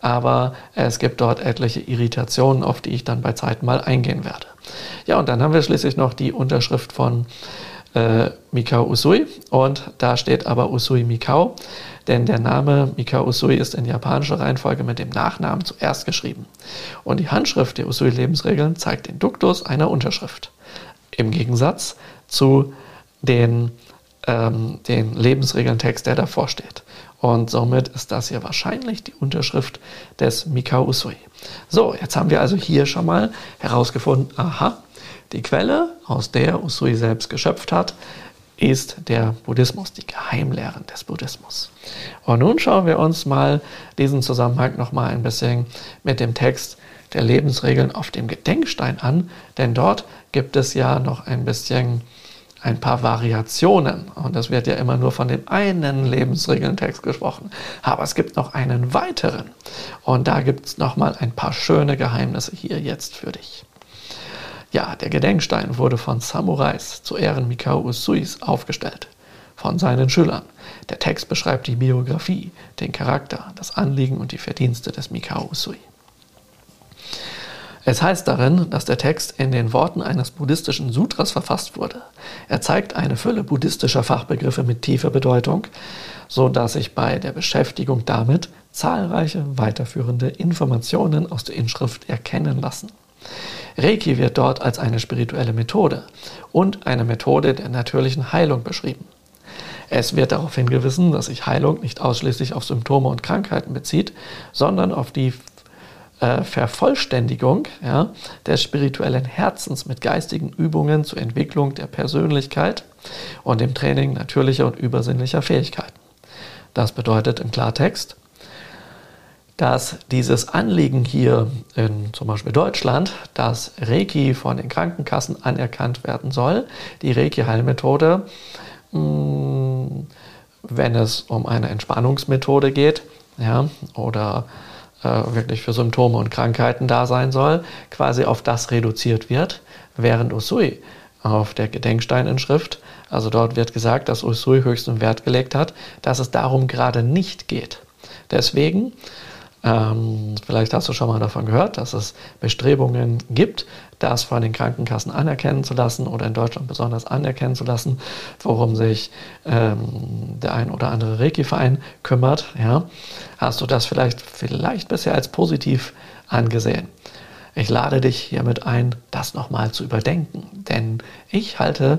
aber es gibt dort etliche Irritationen, auf die ich dann bei Zeiten mal eingehen werde. Ja, und dann haben wir schließlich noch die Unterschrift von äh, Mikao Usui und da steht aber Usui Mikao, denn der Name Mikao Usui ist in japanischer Reihenfolge mit dem Nachnamen zuerst geschrieben. Und die Handschrift der Usui Lebensregeln zeigt den Duktus einer Unterschrift. Im Gegensatz zu den, ähm, den Lebensregeln-Text, der davor steht. Und somit ist das hier wahrscheinlich die Unterschrift des Mikao Usui. So, jetzt haben wir also hier schon mal herausgefunden, aha, die Quelle, aus der Usui selbst geschöpft hat, ist der Buddhismus, die Geheimlehren des Buddhismus. Und nun schauen wir uns mal diesen Zusammenhang nochmal ein bisschen mit dem Text der Lebensregeln auf dem Gedenkstein an, denn dort gibt es ja noch ein bisschen ein paar Variationen. Und es wird ja immer nur von dem einen Lebensregeln-Text gesprochen. Aber es gibt noch einen weiteren. Und da gibt es nochmal ein paar schöne Geheimnisse hier jetzt für dich. Ja, der Gedenkstein wurde von Samurais zu Ehren Mikao Usuis aufgestellt, von seinen Schülern. Der Text beschreibt die Biografie, den Charakter, das Anliegen und die Verdienste des Mikao Usui. Es heißt darin, dass der Text in den Worten eines buddhistischen Sutras verfasst wurde. Er zeigt eine Fülle buddhistischer Fachbegriffe mit tiefer Bedeutung, so dass sich bei der Beschäftigung damit zahlreiche weiterführende Informationen aus der Inschrift erkennen lassen. Reiki wird dort als eine spirituelle Methode und eine Methode der natürlichen Heilung beschrieben. Es wird darauf hingewiesen, dass sich Heilung nicht ausschließlich auf Symptome und Krankheiten bezieht, sondern auf die äh, Vervollständigung ja, des spirituellen Herzens mit geistigen Übungen zur Entwicklung der Persönlichkeit und dem Training natürlicher und übersinnlicher Fähigkeiten. Das bedeutet im Klartext, dass dieses Anliegen hier in zum Beispiel Deutschland, dass Reiki von den Krankenkassen anerkannt werden soll, die Reiki-Heilmethode, hm, wenn es um eine Entspannungsmethode geht, ja, oder wirklich für Symptome und Krankheiten da sein soll, quasi auf das reduziert wird, während Usui auf der Gedenksteininschrift, also dort wird gesagt, dass Usui höchsten Wert gelegt hat, dass es darum gerade nicht geht. Deswegen ähm, vielleicht hast du schon mal davon gehört, dass es Bestrebungen gibt, das von den Krankenkassen anerkennen zu lassen oder in Deutschland besonders anerkennen zu lassen, worum sich ähm, der ein oder andere Reiki-Verein kümmert. Ja? Hast du das vielleicht, vielleicht bisher als positiv angesehen? Ich lade dich hiermit ein, das nochmal zu überdenken, denn ich halte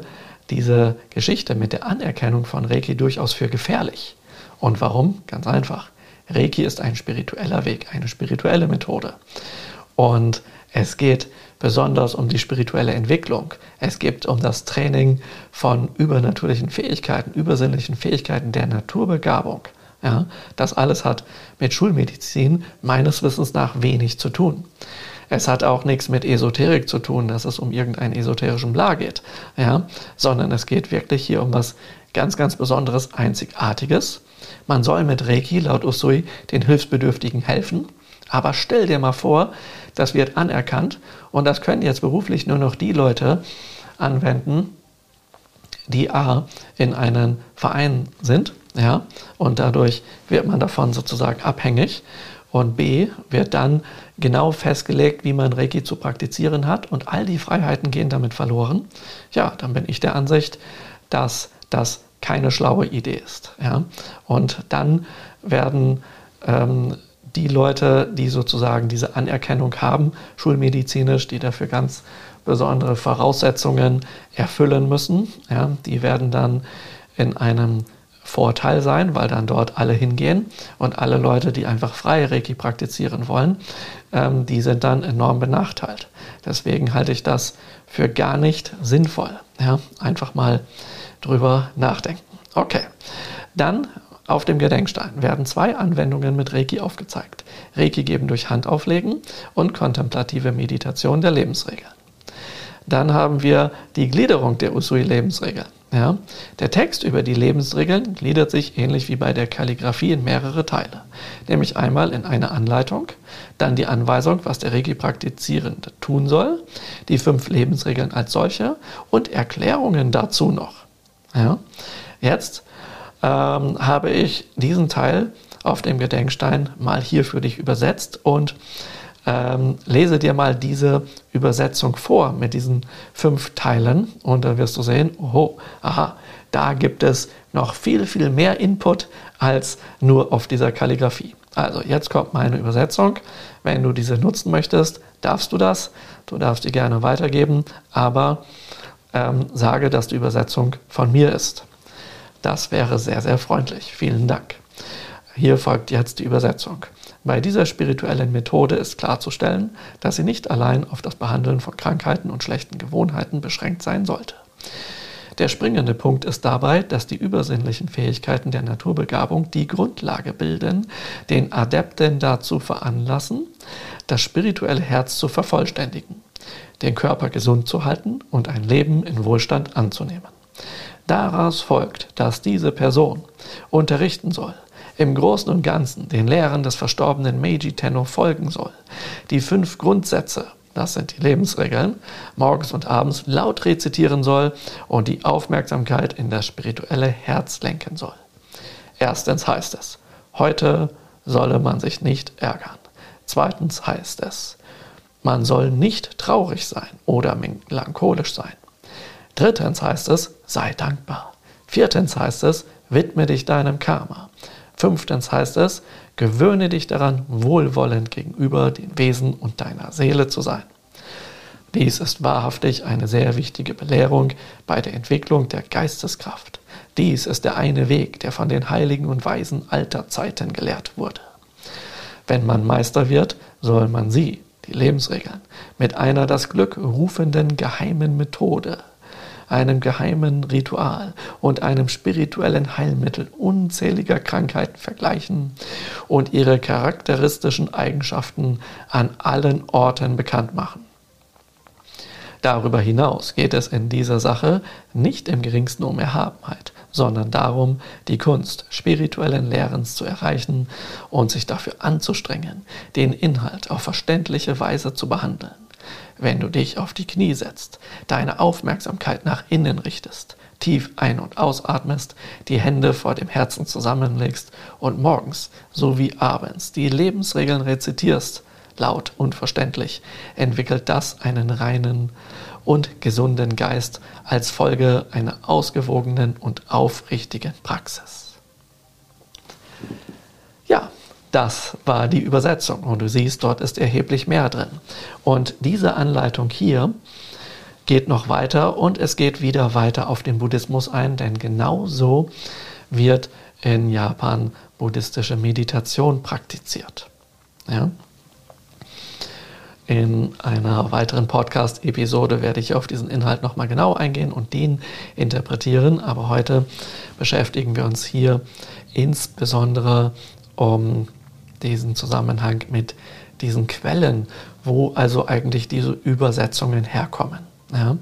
diese Geschichte mit der Anerkennung von Reiki durchaus für gefährlich. Und warum? Ganz einfach. Reiki ist ein spiritueller Weg, eine spirituelle Methode. Und es geht besonders um die spirituelle Entwicklung. Es geht um das Training von übernatürlichen Fähigkeiten, übersinnlichen Fähigkeiten der Naturbegabung. Ja, das alles hat mit Schulmedizin meines Wissens nach wenig zu tun. Es hat auch nichts mit Esoterik zu tun, dass es um irgendeinen esoterischen Bla geht, ja, sondern es geht wirklich hier um was ganz, ganz Besonderes, Einzigartiges. Man soll mit Reiki laut Usui den Hilfsbedürftigen helfen. Aber stell dir mal vor, das wird anerkannt und das können jetzt beruflich nur noch die Leute anwenden, die A in einem Verein sind, ja, und dadurch wird man davon sozusagen abhängig. Und B wird dann genau festgelegt, wie man Reiki zu praktizieren hat und all die Freiheiten gehen damit verloren. Ja, dann bin ich der Ansicht, dass das keine schlaue Idee ist. Ja? Und dann werden ähm, die Leute, die sozusagen diese Anerkennung haben, schulmedizinisch, die dafür ganz besondere Voraussetzungen erfüllen müssen, ja, die werden dann in einem Vorteil sein, weil dann dort alle hingehen und alle Leute, die einfach freie Reiki praktizieren wollen, ähm, die sind dann enorm benachteilt. Deswegen halte ich das für gar nicht sinnvoll. Ja? Einfach mal drüber nachdenken. Okay, dann auf dem Gedenkstein werden zwei Anwendungen mit Reiki aufgezeigt. Reiki geben durch Handauflegen und kontemplative Meditation der Lebensregeln. Dann haben wir die Gliederung der Usui-Lebensregeln. Ja, der Text über die Lebensregeln gliedert sich ähnlich wie bei der Kalligraphie in mehrere Teile, nämlich einmal in eine Anleitung, dann die Anweisung, was der Reiki-Praktizierende tun soll, die fünf Lebensregeln als solche und Erklärungen dazu noch. Ja? Jetzt ähm, habe ich diesen Teil auf dem Gedenkstein mal hier für dich übersetzt und ähm, lese dir mal diese Übersetzung vor mit diesen fünf Teilen und dann wirst du sehen, oh, aha, da gibt es noch viel, viel mehr Input als nur auf dieser Kalligrafie. Also jetzt kommt meine Übersetzung. Wenn du diese nutzen möchtest, darfst du das. Du darfst die gerne weitergeben, aber ähm, sage, dass die Übersetzung von mir ist. Das wäre sehr, sehr freundlich. Vielen Dank. Hier folgt jetzt die Übersetzung. Bei dieser spirituellen Methode ist klarzustellen, dass sie nicht allein auf das Behandeln von Krankheiten und schlechten Gewohnheiten beschränkt sein sollte. Der springende Punkt ist dabei, dass die übersinnlichen Fähigkeiten der Naturbegabung die Grundlage bilden, den Adepten dazu veranlassen, das spirituelle Herz zu vervollständigen, den Körper gesund zu halten und ein Leben in Wohlstand anzunehmen. Daraus folgt, dass diese Person unterrichten soll, im Großen und Ganzen den Lehren des verstorbenen Meiji Tenno folgen soll, die fünf Grundsätze das sind die Lebensregeln, morgens und abends laut rezitieren soll und die Aufmerksamkeit in das spirituelle Herz lenken soll. Erstens heißt es, heute solle man sich nicht ärgern. Zweitens heißt es, man soll nicht traurig sein oder melancholisch sein. Drittens heißt es, sei dankbar. Viertens heißt es, widme dich deinem Karma. Fünftens heißt es, gewöhne dich daran, wohlwollend gegenüber den Wesen und deiner Seele zu sein. Dies ist wahrhaftig eine sehr wichtige Belehrung bei der Entwicklung der Geisteskraft. Dies ist der eine Weg, der von den Heiligen und Weisen alter Zeiten gelehrt wurde. Wenn man Meister wird, soll man sie, die Lebensregeln, mit einer das Glück rufenden geheimen Methode einem geheimen Ritual und einem spirituellen Heilmittel unzähliger Krankheiten vergleichen und ihre charakteristischen Eigenschaften an allen Orten bekannt machen. Darüber hinaus geht es in dieser Sache nicht im geringsten um Erhabenheit, sondern darum, die Kunst spirituellen Lehrens zu erreichen und sich dafür anzustrengen, den Inhalt auf verständliche Weise zu behandeln. Wenn du dich auf die Knie setzt, deine Aufmerksamkeit nach innen richtest, tief ein- und ausatmest, die Hände vor dem Herzen zusammenlegst und morgens sowie abends die Lebensregeln rezitierst, laut und verständlich, entwickelt das einen reinen und gesunden Geist als Folge einer ausgewogenen und aufrichtigen Praxis. Ja, das war die Übersetzung. Und du siehst, dort ist erheblich mehr drin. Und diese Anleitung hier geht noch weiter und es geht wieder weiter auf den Buddhismus ein, denn genau so wird in Japan buddhistische Meditation praktiziert. Ja? In einer weiteren Podcast-Episode werde ich auf diesen Inhalt nochmal genau eingehen und den interpretieren. Aber heute beschäftigen wir uns hier insbesondere um diesen Zusammenhang mit diesen Quellen, wo also eigentlich diese Übersetzungen herkommen. Ja?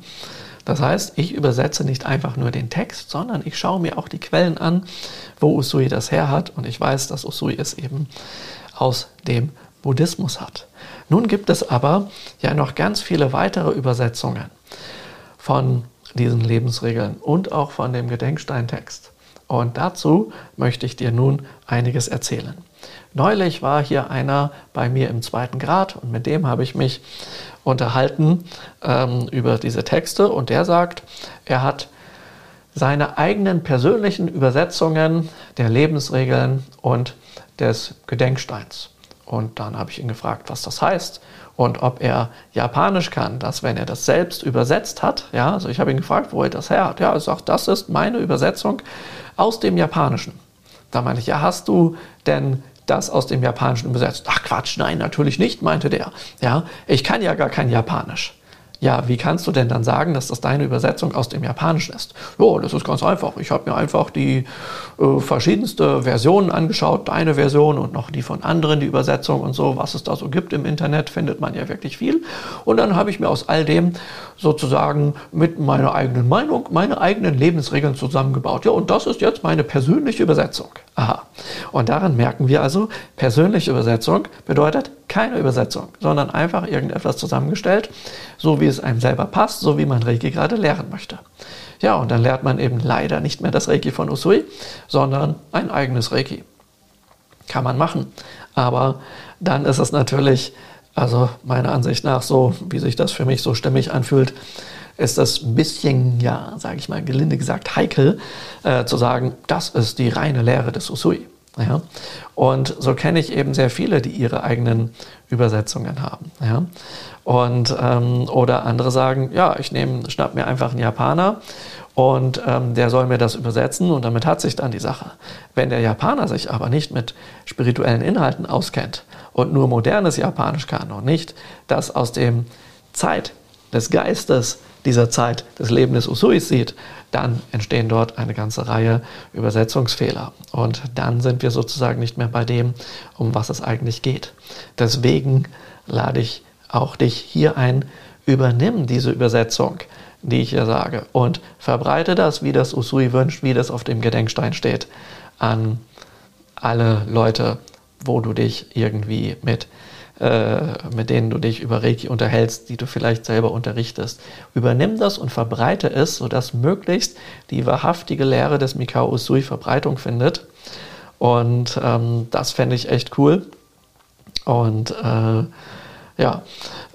Das heißt, ich übersetze nicht einfach nur den Text, sondern ich schaue mir auch die Quellen an, wo Usui das her hat und ich weiß, dass Usui es eben aus dem Buddhismus hat. Nun gibt es aber ja noch ganz viele weitere Übersetzungen von diesen Lebensregeln und auch von dem Gedenksteintext. Und dazu möchte ich dir nun einiges erzählen. Neulich war hier einer bei mir im zweiten Grad und mit dem habe ich mich unterhalten ähm, über diese Texte und der sagt, er hat seine eigenen persönlichen Übersetzungen der Lebensregeln und des Gedenksteins. Und dann habe ich ihn gefragt, was das heißt und ob er Japanisch kann, dass wenn er das selbst übersetzt hat, ja, also ich habe ihn gefragt, wo er das her hat. Ja, er sagt, das ist meine Übersetzung aus dem Japanischen. Da meine ich, ja, hast du denn das aus dem Japanischen übersetzt? Ach Quatsch, nein, natürlich nicht, meinte der. Ja, ich kann ja gar kein Japanisch. Ja, wie kannst du denn dann sagen, dass das deine Übersetzung aus dem Japanischen ist? Ja, das ist ganz einfach. Ich habe mir einfach die äh, verschiedenste Versionen angeschaut, deine Version und noch die von anderen, die Übersetzung und so, was es da so gibt im Internet, findet man ja wirklich viel. Und dann habe ich mir aus all dem sozusagen mit meiner eigenen Meinung meine eigenen Lebensregeln zusammengebaut. Ja, und das ist jetzt meine persönliche Übersetzung. Aha. Und daran merken wir also, persönliche Übersetzung bedeutet keine Übersetzung, sondern einfach irgendetwas zusammengestellt, so wie es einem selber passt, so wie man Reiki gerade lehren möchte. Ja, und dann lernt man eben leider nicht mehr das Reiki von Usui, sondern ein eigenes Reiki. Kann man machen. Aber dann ist es natürlich, also meiner Ansicht nach so, wie sich das für mich so stimmig anfühlt, ist das ein bisschen, ja, sage ich mal, gelinde gesagt, heikel äh, zu sagen, das ist die reine Lehre des Usui. Ja? Und so kenne ich eben sehr viele, die ihre eigenen Übersetzungen haben. Ja? Und, ähm, oder andere sagen, ja, ich nehme, schnapp mir einfach einen Japaner und ähm, der soll mir das übersetzen und damit hat sich dann die Sache. Wenn der Japaner sich aber nicht mit spirituellen Inhalten auskennt und nur modernes Japanisch kann und nicht das aus dem Zeit des Geistes dieser Zeit des Lebens des Usuis sieht, dann entstehen dort eine ganze Reihe Übersetzungsfehler. Und dann sind wir sozusagen nicht mehr bei dem, um was es eigentlich geht. Deswegen lade ich auch dich hier ein, übernimm diese Übersetzung, die ich hier sage, und verbreite das, wie das Usui wünscht, wie das auf dem Gedenkstein steht, an alle Leute, wo du dich irgendwie mit äh, mit denen du dich über Reiki unterhältst, die du vielleicht selber unterrichtest. Übernimm das und verbreite es, sodass möglichst die wahrhaftige Lehre des Mikao Usui Verbreitung findet. Und ähm, das fände ich echt cool. Und äh, ja,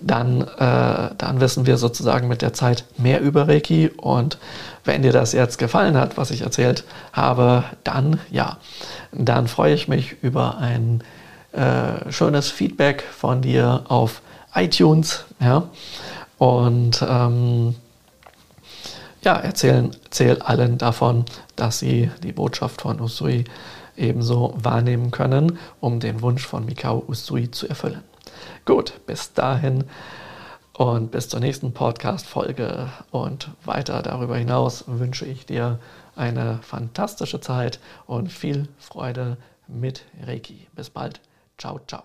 dann, äh, dann wissen wir sozusagen mit der Zeit mehr über Reiki. Und wenn dir das jetzt gefallen hat, was ich erzählt habe, dann ja, dann freue ich mich über ein äh, schönes Feedback von dir auf iTunes. Ja? Und ähm, ja, erzählen, erzähl allen davon, dass sie die Botschaft von Usui ebenso wahrnehmen können, um den Wunsch von Mikao Usui zu erfüllen. Gut, bis dahin und bis zur nächsten Podcast-Folge und weiter darüber hinaus wünsche ich dir eine fantastische Zeit und viel Freude mit Reiki. Bis bald. Ciao, ciao.